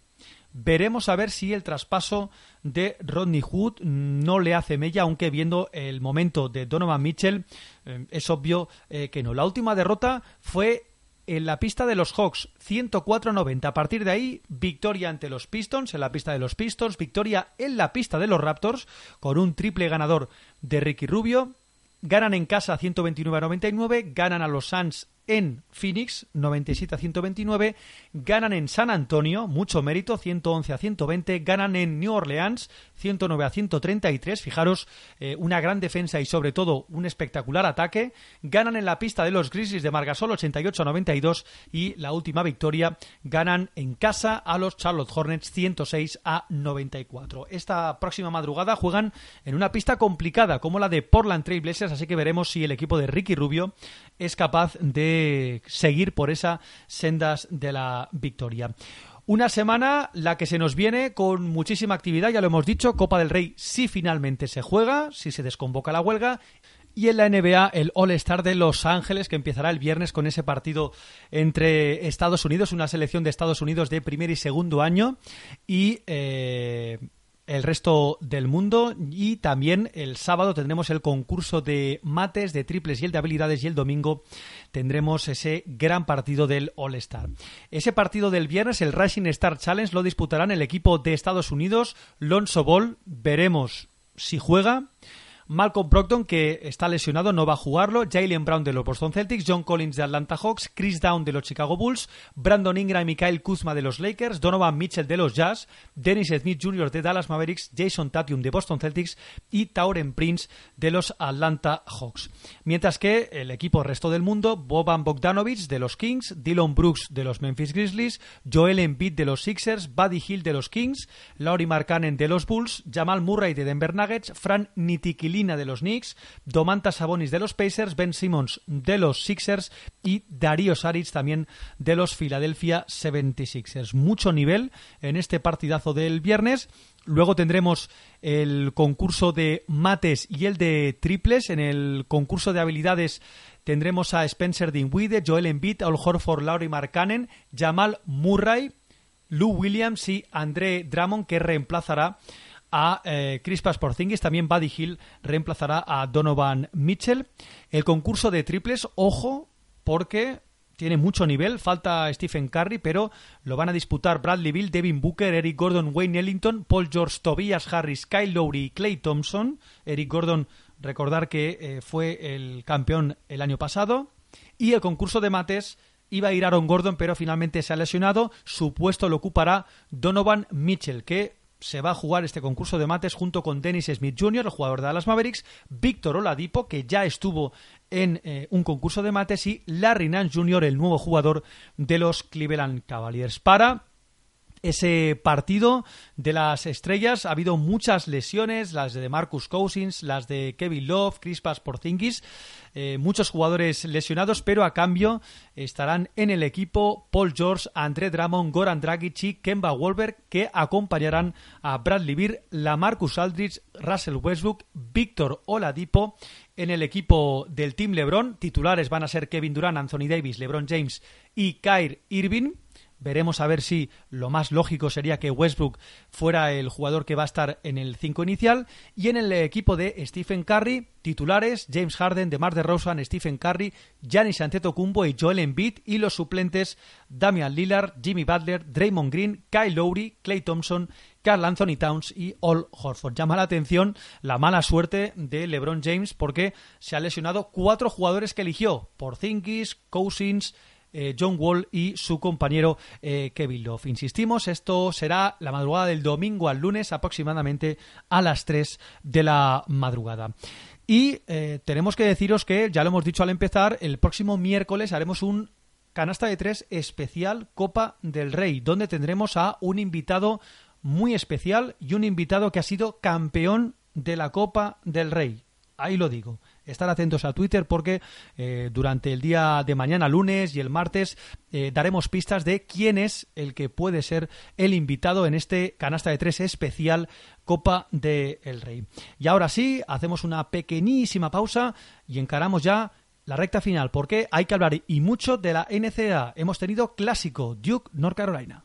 Veremos a ver si el traspaso de Rodney Hood no le hace mella, aunque viendo el momento de Donovan Mitchell eh, es obvio eh, que no. La última derrota fue en la pista de los Hawks, 104-90. A partir de ahí, victoria ante los Pistons, en la pista de los Pistons, victoria en la pista de los Raptors, con un triple ganador de Ricky Rubio. Ganan en casa 129-99, ganan a los Suns en Phoenix, 97 a 129, ganan en San Antonio, mucho mérito, 111 a 120, ganan en New Orleans, 109 a 133, fijaros, eh, una gran defensa y sobre todo un espectacular ataque, ganan en la pista de los Grizzlies de Margasol, 88 a 92 y la última victoria, ganan en casa a los Charlotte Hornets, 106 a 94. Esta próxima madrugada juegan en una pista complicada como la de Portland Trail Blazers, así que veremos si el equipo de Ricky Rubio es capaz de seguir por esas sendas de la victoria. Una semana la que se nos viene con muchísima actividad, ya lo hemos dicho, Copa del Rey si finalmente se juega, si se desconvoca la huelga, y en la NBA el All-Star de Los Ángeles que empezará el viernes con ese partido entre Estados Unidos, una selección de Estados Unidos de primer y segundo año, y... Eh, el resto del mundo y también el sábado tendremos el concurso de mates, de triples y el de habilidades y el domingo tendremos ese gran partido del All Star. Ese partido del viernes, el Rising Star Challenge, lo disputarán el equipo de Estados Unidos, Lonzo Ball, veremos si juega. Malcolm Brogdon, que está lesionado, no va a jugarlo. Jalen Brown de los Boston Celtics, John Collins de Atlanta Hawks, Chris Down de los Chicago Bulls, Brandon Ingram y Kyle Kuzma de los Lakers, Donovan Mitchell de los Jazz, Dennis Smith Jr. de Dallas Mavericks, Jason Tatum de Boston Celtics y Tauren Prince de los Atlanta Hawks. Mientras que el equipo resto del mundo, Boban Bogdanovich de los Kings, Dylan Brooks de los Memphis Grizzlies, Joel Embiid de los Sixers, Buddy Hill de los Kings, Laurie Markkanen de los Bulls, Jamal Murray de Denver Nuggets, Fran De los Knicks, Domantas Sabonis de los Pacers, Ben Simmons de los Sixers y Darío Saric también de los Philadelphia 76ers. Mucho nivel en este partidazo del viernes. Luego tendremos el concurso de mates y el de triples. En el concurso de habilidades tendremos a Spencer Dinwiddie, Joel Embiid, Al Horford, Laurie Markkanen, Jamal Murray, Lou Williams y André Drummond que reemplazará a eh, Crispas Porzingis, también Buddy Hill reemplazará a Donovan Mitchell. El concurso de triples, ojo, porque tiene mucho nivel, falta Stephen Curry, pero lo van a disputar Bradley Bill, Devin Booker, Eric Gordon, Wayne Ellington, Paul George, Tobias Harris, Kyle Lowry y Clay Thompson. Eric Gordon, recordar que eh, fue el campeón el año pasado. Y el concurso de mates iba a ir Aaron Gordon, pero finalmente se ha lesionado. Su puesto lo ocupará Donovan Mitchell, que se va a jugar este concurso de mates junto con Dennis Smith Jr., el jugador de Dallas Mavericks, Víctor Oladipo, que ya estuvo en eh, un concurso de mates, y Larry Nance Jr., el nuevo jugador de los Cleveland Cavaliers. Para ese partido de las estrellas. Ha habido muchas lesiones, las de Marcus Cousins, las de Kevin Love, Crispas Porzingis, eh, muchos jugadores lesionados, pero a cambio estarán en el equipo Paul George, André Drummond, Goran Dragic y Kemba Wolberg, que acompañarán a Bradley Beer, Lamarcus Aldridge, Russell Westbrook, Víctor Oladipo. En el equipo del Team LeBron, titulares van a ser Kevin Durant, Anthony Davis, LeBron James y Kyrie Irving. Veremos a ver si lo más lógico sería que Westbrook fuera el jugador que va a estar en el 5 inicial. Y en el equipo de Stephen Curry, titulares James Harden, DeMar DeRozan, Stephen Curry, Giannis Antetokounmpo y Joel Embiid. Y los suplentes Damian Lillard, Jimmy Butler, Draymond Green, Kyle Lowry, Clay Thompson, Carl Anthony Towns y All Horford. Llama la atención la mala suerte de LeBron James porque se ha lesionado cuatro jugadores que eligió. Porzingis, Cousins, eh, John Wall y su compañero eh, Kevin Love. Insistimos, esto será la madrugada del domingo al lunes aproximadamente a las 3 de la madrugada. Y eh, tenemos que deciros que, ya lo hemos dicho al empezar, el próximo miércoles haremos un canasta de tres especial Copa del Rey, donde tendremos a un invitado muy especial y un invitado que ha sido campeón de la Copa del Rey. Ahí lo digo estar atentos a Twitter porque eh, durante el día de mañana, lunes y el martes, eh, daremos pistas de quién es el que puede ser el invitado en este canasta de tres especial Copa del Rey. Y ahora sí, hacemos una pequeñísima pausa y encaramos ya la recta final porque hay que hablar y mucho de la NCAA. Hemos tenido clásico Duke North Carolina.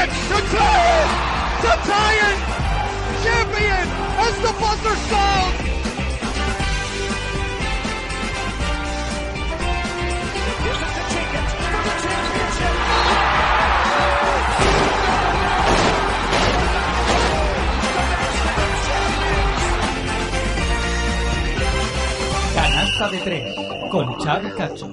It's to tie it! Tie! Champion as the buzzer sounds! Here's the ticket for the championship. Canasta de tres con Xavi Cacho.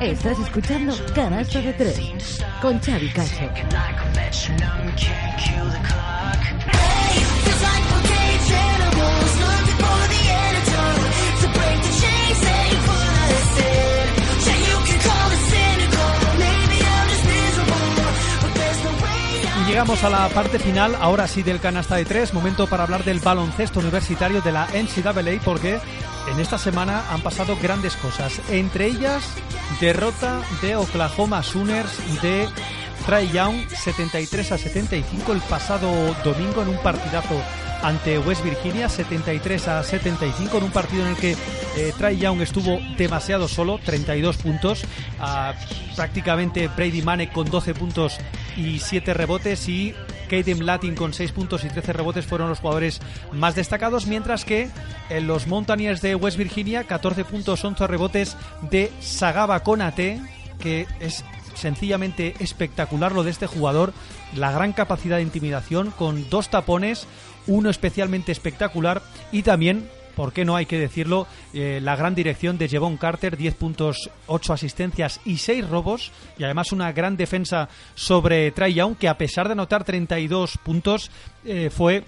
Estás escuchando Canasta de tres con Xavi Cacho. Llegamos a la parte final, ahora sí, del canasta de tres. Momento para hablar del baloncesto universitario de la NCAA, porque en esta semana han pasado grandes cosas. Entre ellas, derrota de Oklahoma Sooners de Trae Young 73 a 75 el pasado domingo en un partidazo ante West Virginia 73 a 75 en un partido en el que eh, Trae Young estuvo demasiado solo 32 puntos ah, prácticamente Brady Manek con 12 puntos y 7 rebotes y Kaden Latin con 6 puntos y 13 rebotes fueron los jugadores más destacados, mientras que los Mountaineers de West Virginia 14 puntos, 11 rebotes de Sagaba Konate, que es sencillamente espectacular lo de este jugador, la gran capacidad de intimidación con dos tapones, uno especialmente espectacular y también ¿por qué no hay que decirlo? Eh, la gran dirección de Jevon Carter, 10 puntos, 8 asistencias y 6 robos, y además una gran defensa sobre Trae Young, que a pesar de anotar 32 puntos, eh, fue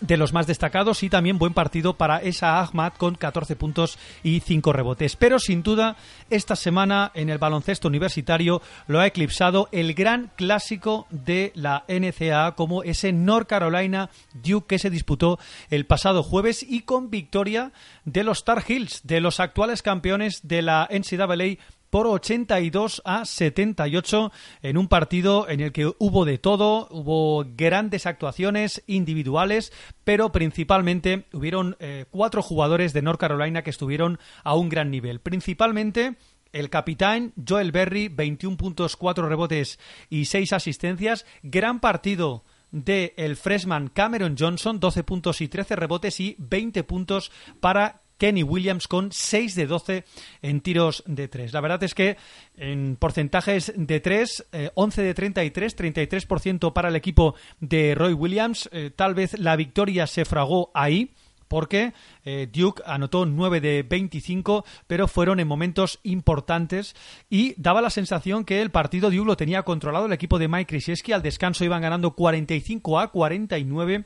de los más destacados y también buen partido para esa Ahmad con 14 puntos y 5 rebotes. Pero sin duda, esta semana en el baloncesto universitario lo ha eclipsado el gran clásico de la NCAA como ese North Carolina Duke que se disputó el pasado jueves y con victoria de los Tar Heels, de los actuales campeones de la NCAA por 82 a 78 en un partido en el que hubo de todo, hubo grandes actuaciones individuales, pero principalmente hubieron eh, cuatro jugadores de North Carolina que estuvieron a un gran nivel. Principalmente el capitán Joel Berry, 21 puntos, 4 rebotes y 6 asistencias. Gran partido de el freshman Cameron Johnson, 12 puntos y 13 rebotes y 20 puntos para Kenny Williams con 6 de 12 en tiros de 3. La verdad es que en porcentajes de 3, eh, 11 de 33, 33% para el equipo de Roy Williams. Eh, tal vez la victoria se fragó ahí porque eh, Duke anotó 9 de 25, pero fueron en momentos importantes y daba la sensación que el partido Duke lo tenía controlado el equipo de Mike Krzyzewski. Al descanso iban ganando 45 a 49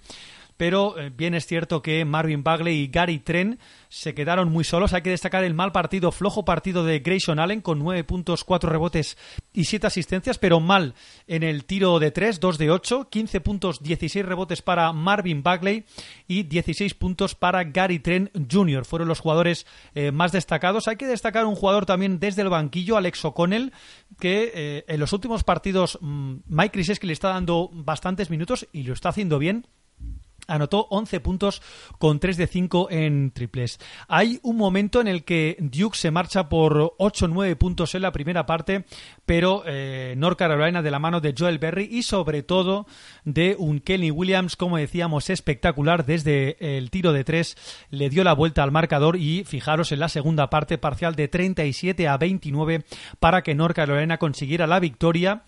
pero eh, bien es cierto que Marvin Bagley y Gary Trent se quedaron muy solos. Hay que destacar el mal partido, flojo partido de Grayson Allen con 9 puntos, 4 rebotes y 7 asistencias, pero mal en el tiro de 3, 2 de 8, 15 puntos, 16 rebotes para Marvin Bagley y 16 puntos para Gary Trent Jr. Fueron los jugadores eh, más destacados. Hay que destacar un jugador también desde el banquillo, Alex O'Connell, que eh, en los últimos partidos mmm, Mike Krzyzewski le está dando bastantes minutos y lo está haciendo bien anotó 11 puntos con 3 de 5 en triples. Hay un momento en el que Duke se marcha por 8-9 puntos en la primera parte, pero eh, North Carolina de la mano de Joel Berry y sobre todo de un Kenny Williams, como decíamos, espectacular desde el tiro de 3, le dio la vuelta al marcador y fijaros en la segunda parte parcial de 37 a 29 para que North Carolina consiguiera la victoria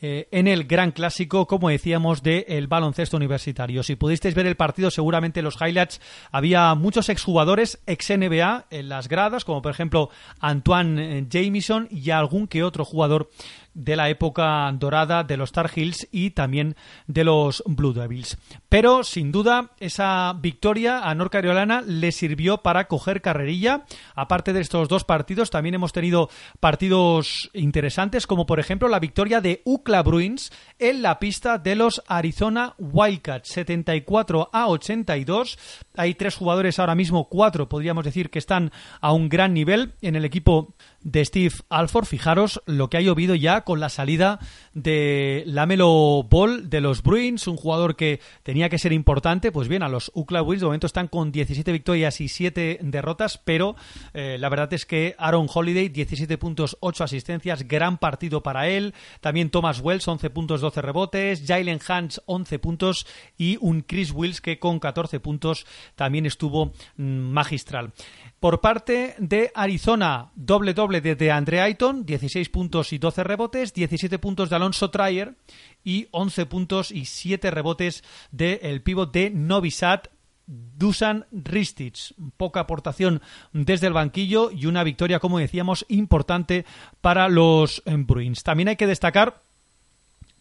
eh, en el gran clásico, como decíamos, del baloncesto universitario. Si pudisteis ver el partido, seguramente en los highlights había muchos exjugadores ex-NBA en las gradas, como por ejemplo Antoine eh, Jamison y algún que otro jugador de la época dorada de los Tar Heels y también de los Blue Devils. Pero, sin duda, esa victoria a North Carolina le sirvió para coger carrerilla. Aparte de estos dos partidos, también hemos tenido partidos interesantes, como por ejemplo la victoria de UCLA Bruins en la pista de los Arizona Wildcats, 74 a 82. Hay tres jugadores ahora mismo, cuatro podríamos decir que están a un gran nivel en el equipo de Steve Alford. Fijaros lo que ha llovido ya con la salida de Lamelo Ball de los Bruins, un jugador que tenía que ser importante. Pues bien, a los UCLA Bruins de momento están con 17 victorias y 7 derrotas, pero eh, la verdad es que Aaron Holiday, 17 puntos, 8 asistencias, gran partido para él. También Thomas Wells, 11 puntos, 12 rebotes. Jalen Hans, 11 puntos y un Chris Wills que con 14 puntos también estuvo mm, magistral. Por parte de Arizona, doble doble de DeAndre Ayton, 16 puntos y 12 rebotes, 17 puntos de Alonso Trier y 11 puntos y 7 rebotes del el pívot de Novi Sad, Dusan Ristic. Poca aportación desde el banquillo y una victoria, como decíamos, importante para los Bruins. También hay que destacar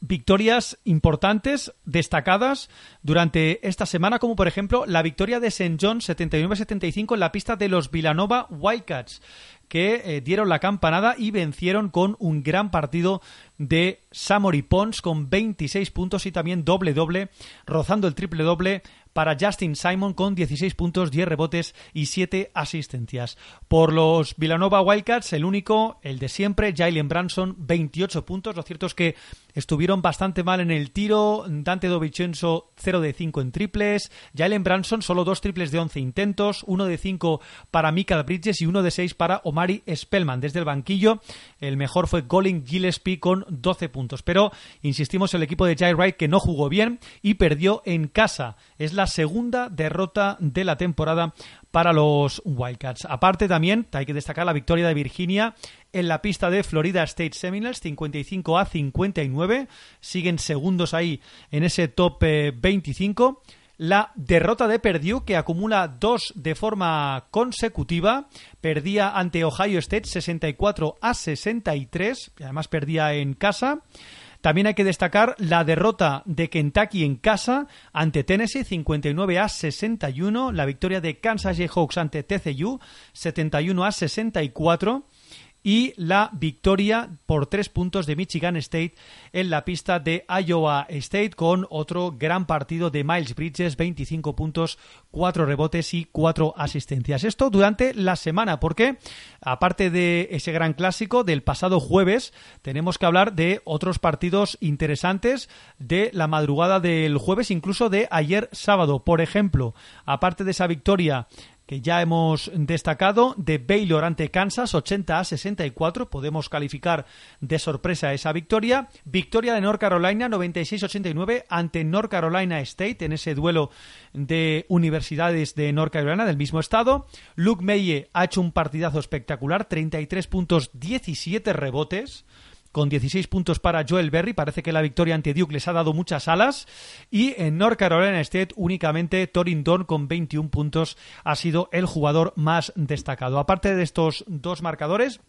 victorias importantes, destacadas durante esta semana, como por ejemplo la victoria de St. John 79-75 en la pista de los Villanova Wildcats, que eh, dieron la campanada y vencieron con un gran partido de Samory Pons con 26 puntos y también doble-doble, rozando el triple-doble para Justin Simon con 16 puntos, 10 rebotes y 7 asistencias. Por los Villanova Wildcats, el único, el de siempre, Jalen Branson, 28 puntos. Lo cierto es que estuvieron bastante mal en el tiro. Dante Dovicenzo, 0 de 5 en triples. Jalen Branson, solo dos triples de 11 intentos. 1 de 5 para Michael Bridges y 1 de 6 para Omari Spellman. Desde el banquillo, el mejor fue Colin Gillespie con 12 puntos. Pero insistimos, el equipo de Jai Wright que no jugó bien y perdió en casa. Es la segunda derrota de la temporada para los Wildcats. Aparte también hay que destacar la victoria de Virginia en la pista de Florida State Seminoles, 55 a 59. Siguen segundos ahí en ese top eh, 25 la derrota de Purdue, que acumula dos de forma consecutiva. Perdía ante Ohio State 64 a 63, y además perdía en casa. También hay que destacar la derrota de Kentucky en casa ante Tennessee 59 a 61, la victoria de Kansas Jayhawks ante TCU 71 a 64 y la victoria por tres puntos de Michigan State en la pista de Iowa State con otro gran partido de Miles Bridges, 25 puntos, 4 rebotes y 4 asistencias. Esto durante la semana, porque aparte de ese gran clásico del pasado jueves, tenemos que hablar de otros partidos interesantes de la madrugada del jueves, incluso de ayer sábado. Por ejemplo, aparte de esa victoria que ya hemos destacado, de Baylor ante Kansas, 80 a 64, podemos calificar de sorpresa esa victoria. Victoria de North Carolina, 96-89 ante North Carolina State, en ese duelo de universidades de North Carolina, del mismo estado. Luke Maye ha hecho un partidazo espectacular, 33 puntos, 17 rebotes con 16 puntos para Joel Berry. Parece que la victoria ante Duke les ha dado muchas alas. Y en North Carolina State únicamente Torin Dorn con 21 puntos ha sido el jugador más destacado. Aparte de estos dos marcadores,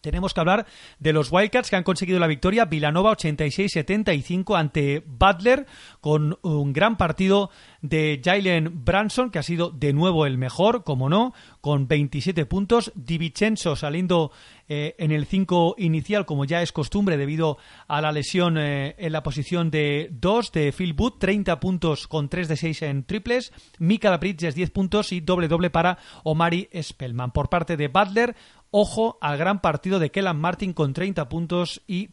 tenemos que hablar de los Wildcats que han conseguido la victoria Villanova 86-75 ante Butler con un gran partido de Jalen Branson que ha sido de nuevo el mejor, como no, con 27 puntos. Di Vincenzo saliendo eh, en el 5 inicial como ya es costumbre debido a la lesión eh, en la posición de 2 de Phil Booth, 30 puntos con 3 de 6 en triples. Mika Bridges 10 puntos y doble doble para Omari Spellman. Por parte de Butler, Ojo al gran partido de Kellan Martin con 30 puntos y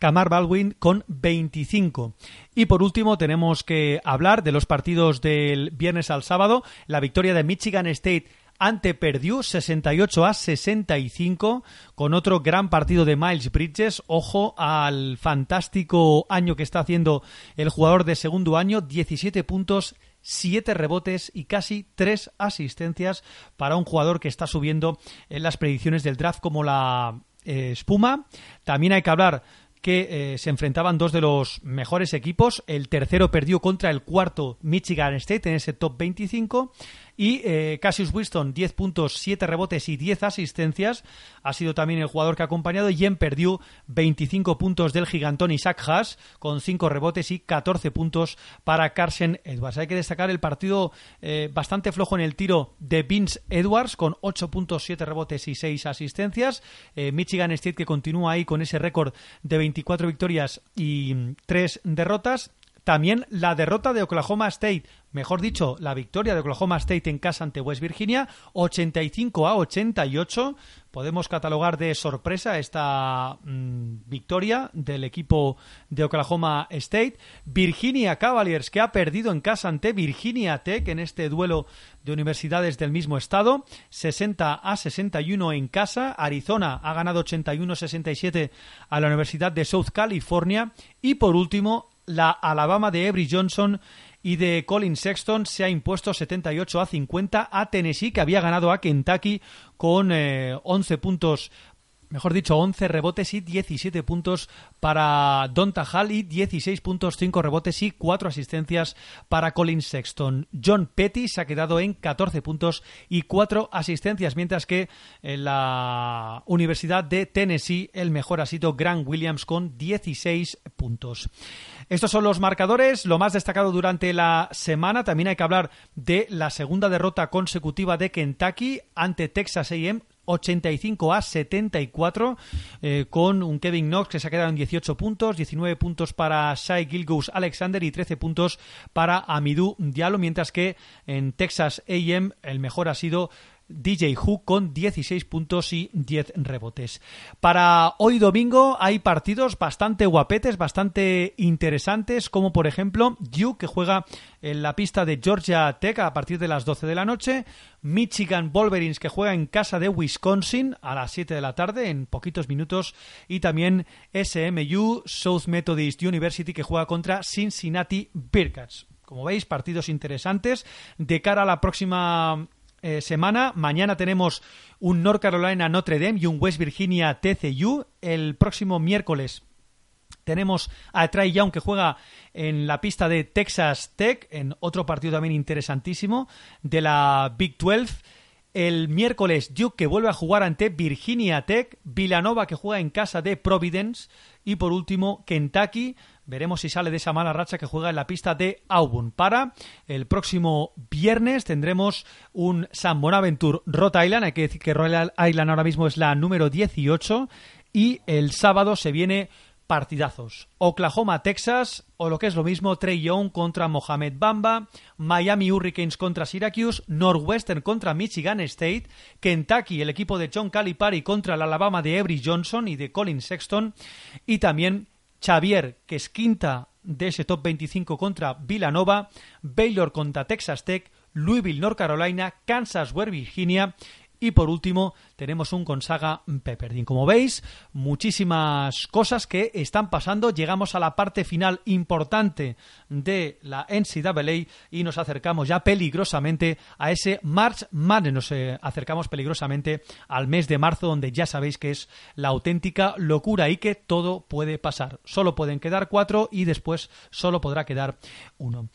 Kamar Baldwin con 25. Y por último tenemos que hablar de los partidos del viernes al sábado. La victoria de Michigan State ante Purdue 68 a 65 con otro gran partido de Miles Bridges. Ojo al fantástico año que está haciendo el jugador de segundo año, 17 puntos, 7 rebotes y casi 3 asistencias para un jugador que está subiendo en las predicciones del draft como la eh, espuma. También hay que hablar que eh, se enfrentaban dos de los mejores equipos. El tercero perdió contra el cuarto Michigan State en ese top 25 y eh, Cassius Winston, 10 puntos, 7 rebotes y 10 asistencias. Ha sido también el jugador que ha acompañado. Y en Perdue, 25 puntos del gigantón Isaac Haas, con 5 rebotes y 14 puntos para Carson Edwards. Hay que destacar el partido eh, bastante flojo en el tiro de Vince Edwards, con 8 puntos, 7 rebotes y 6 asistencias. Eh, Michigan State que continúa ahí con ese récord de 24 victorias y 3 derrotas. También la derrota de Oklahoma State, mejor dicho, la victoria de Oklahoma State en casa ante West Virginia, 85 a 88. Podemos catalogar de sorpresa esta mm, victoria del equipo de Oklahoma State. Virginia Cavaliers, que ha perdido en casa ante Virginia Tech en este duelo de universidades del mismo estado, 60 a 61 en casa. Arizona ha ganado 81-67 a la Universidad de South California. Y por último, la Alabama de Avery Johnson y de Colin Sexton se ha impuesto 78 a 50 a Tennessee, que había ganado a Kentucky con eh, 11 puntos mejor dicho, 11 rebotes y 17 puntos para Don Hall y 16 puntos, 5 rebotes y 4 asistencias para Colin Sexton. John Petty se ha quedado en 14 puntos y 4 asistencias, mientras que en la Universidad de Tennessee el mejor ha sido Grant Williams con 16 puntos. Estos son los marcadores, lo más destacado durante la semana. También hay que hablar de la segunda derrota consecutiva de Kentucky ante Texas AM 85 a 74 eh, con un Kevin Knox que se ha quedado en 18 puntos, 19 puntos para Shai Gilgous Alexander y 13 puntos para Amidou Diallo, mientras que en Texas AM el mejor ha sido DJ Who con 16 puntos y 10 rebotes. Para hoy domingo hay partidos bastante guapetes, bastante interesantes, como por ejemplo Duke que juega en la pista de Georgia Tech a partir de las 12 de la noche, Michigan Wolverines que juega en casa de Wisconsin a las 7 de la tarde en poquitos minutos y también SMU South Methodist University que juega contra Cincinnati Bearcats. Como veis, partidos interesantes de cara a la próxima eh, semana. Mañana tenemos un North Carolina Notre Dame y un West Virginia TCU. El próximo miércoles tenemos a Trey Young que juega en la pista de Texas Tech, en otro partido también interesantísimo de la Big 12. El miércoles Duke que vuelve a jugar ante Virginia Tech, Villanova que juega en casa de Providence y por último Kentucky veremos si sale de esa mala racha que juega en la pista de Auburn. Para el próximo viernes tendremos un San Bonaventure Rhode Island, hay que decir que Rhode Island ahora mismo es la número 18 y el sábado se viene partidazos. Oklahoma, Texas, o lo que es lo mismo, Trey Young contra Mohamed Bamba, Miami Hurricanes contra Syracuse, Northwestern contra Michigan State, Kentucky, el equipo de John Calipari contra el Alabama de Avery Johnson y de Colin Sexton, y también Xavier, que es quinta de ese top 25 contra Villanova, Baylor contra Texas Tech, Louisville, North Carolina, Kansas, West Virginia y por último tenemos un Gonzaga Pepperdine. Como veis, muchísimas cosas que están pasando. Llegamos a la parte final importante de la NCAA y nos acercamos ya peligrosamente a ese March Madness. Nos eh, acercamos peligrosamente al mes de marzo donde ya sabéis que es la auténtica locura y que todo puede pasar. Solo pueden quedar cuatro y después solo podrá quedar uno.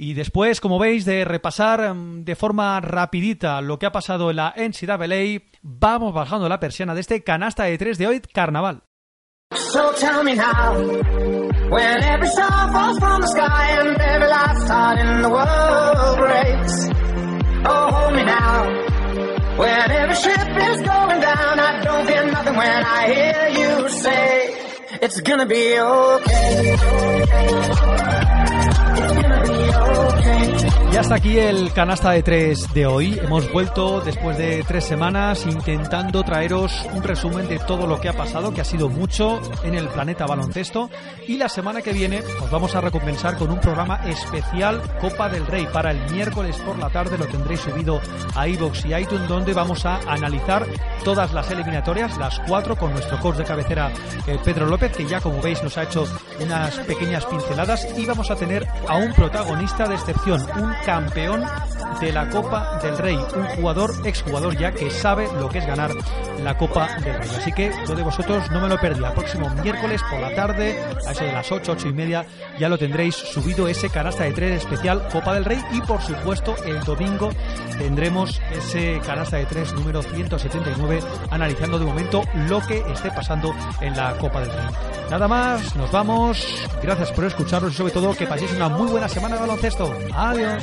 Y después, como veis, de repasar mm, de forma rapidita lo que ha pasado en la NCAA, vamos bajando la persiana de este canasta de tres de hoy, Carnaval. So tell me now, when every star falls from the sky and every last heart in the world breaks. Oh, hold me now, when every ship is going down, I don't fear nothing when I hear you say, it's gonna be okay. Y hasta aquí el canasta de tres de hoy. Hemos vuelto después de tres semanas intentando traeros un resumen de todo lo que ha pasado, que ha sido mucho en el planeta baloncesto. Y la semana que viene os vamos a recompensar con un programa especial Copa del Rey. Para el miércoles por la tarde lo tendréis subido a iVoox y iTunes, donde vamos a analizar todas las eliminatorias, las cuatro, con nuestro coach de cabecera eh, Pedro López, que ya como veis nos ha hecho unas pequeñas pinceladas. Y vamos a tener a un protagonista de excepción, un campeón de la Copa del Rey, un jugador, exjugador ya, que sabe lo que es ganar la Copa del Rey. Así que yo de vosotros no me lo perdí. El próximo miércoles por la tarde, a eso de las 8, 8 y media, ya lo tendréis subido ese canasta de tres especial Copa del Rey y por supuesto el domingo tendremos ese canasta de tres número 179 analizando de momento lo que esté pasando en la Copa del Rey. Nada más, nos vamos. Gracias por escucharnos y sobre todo que paséis una muy buena semana de baloncesto. Adiós.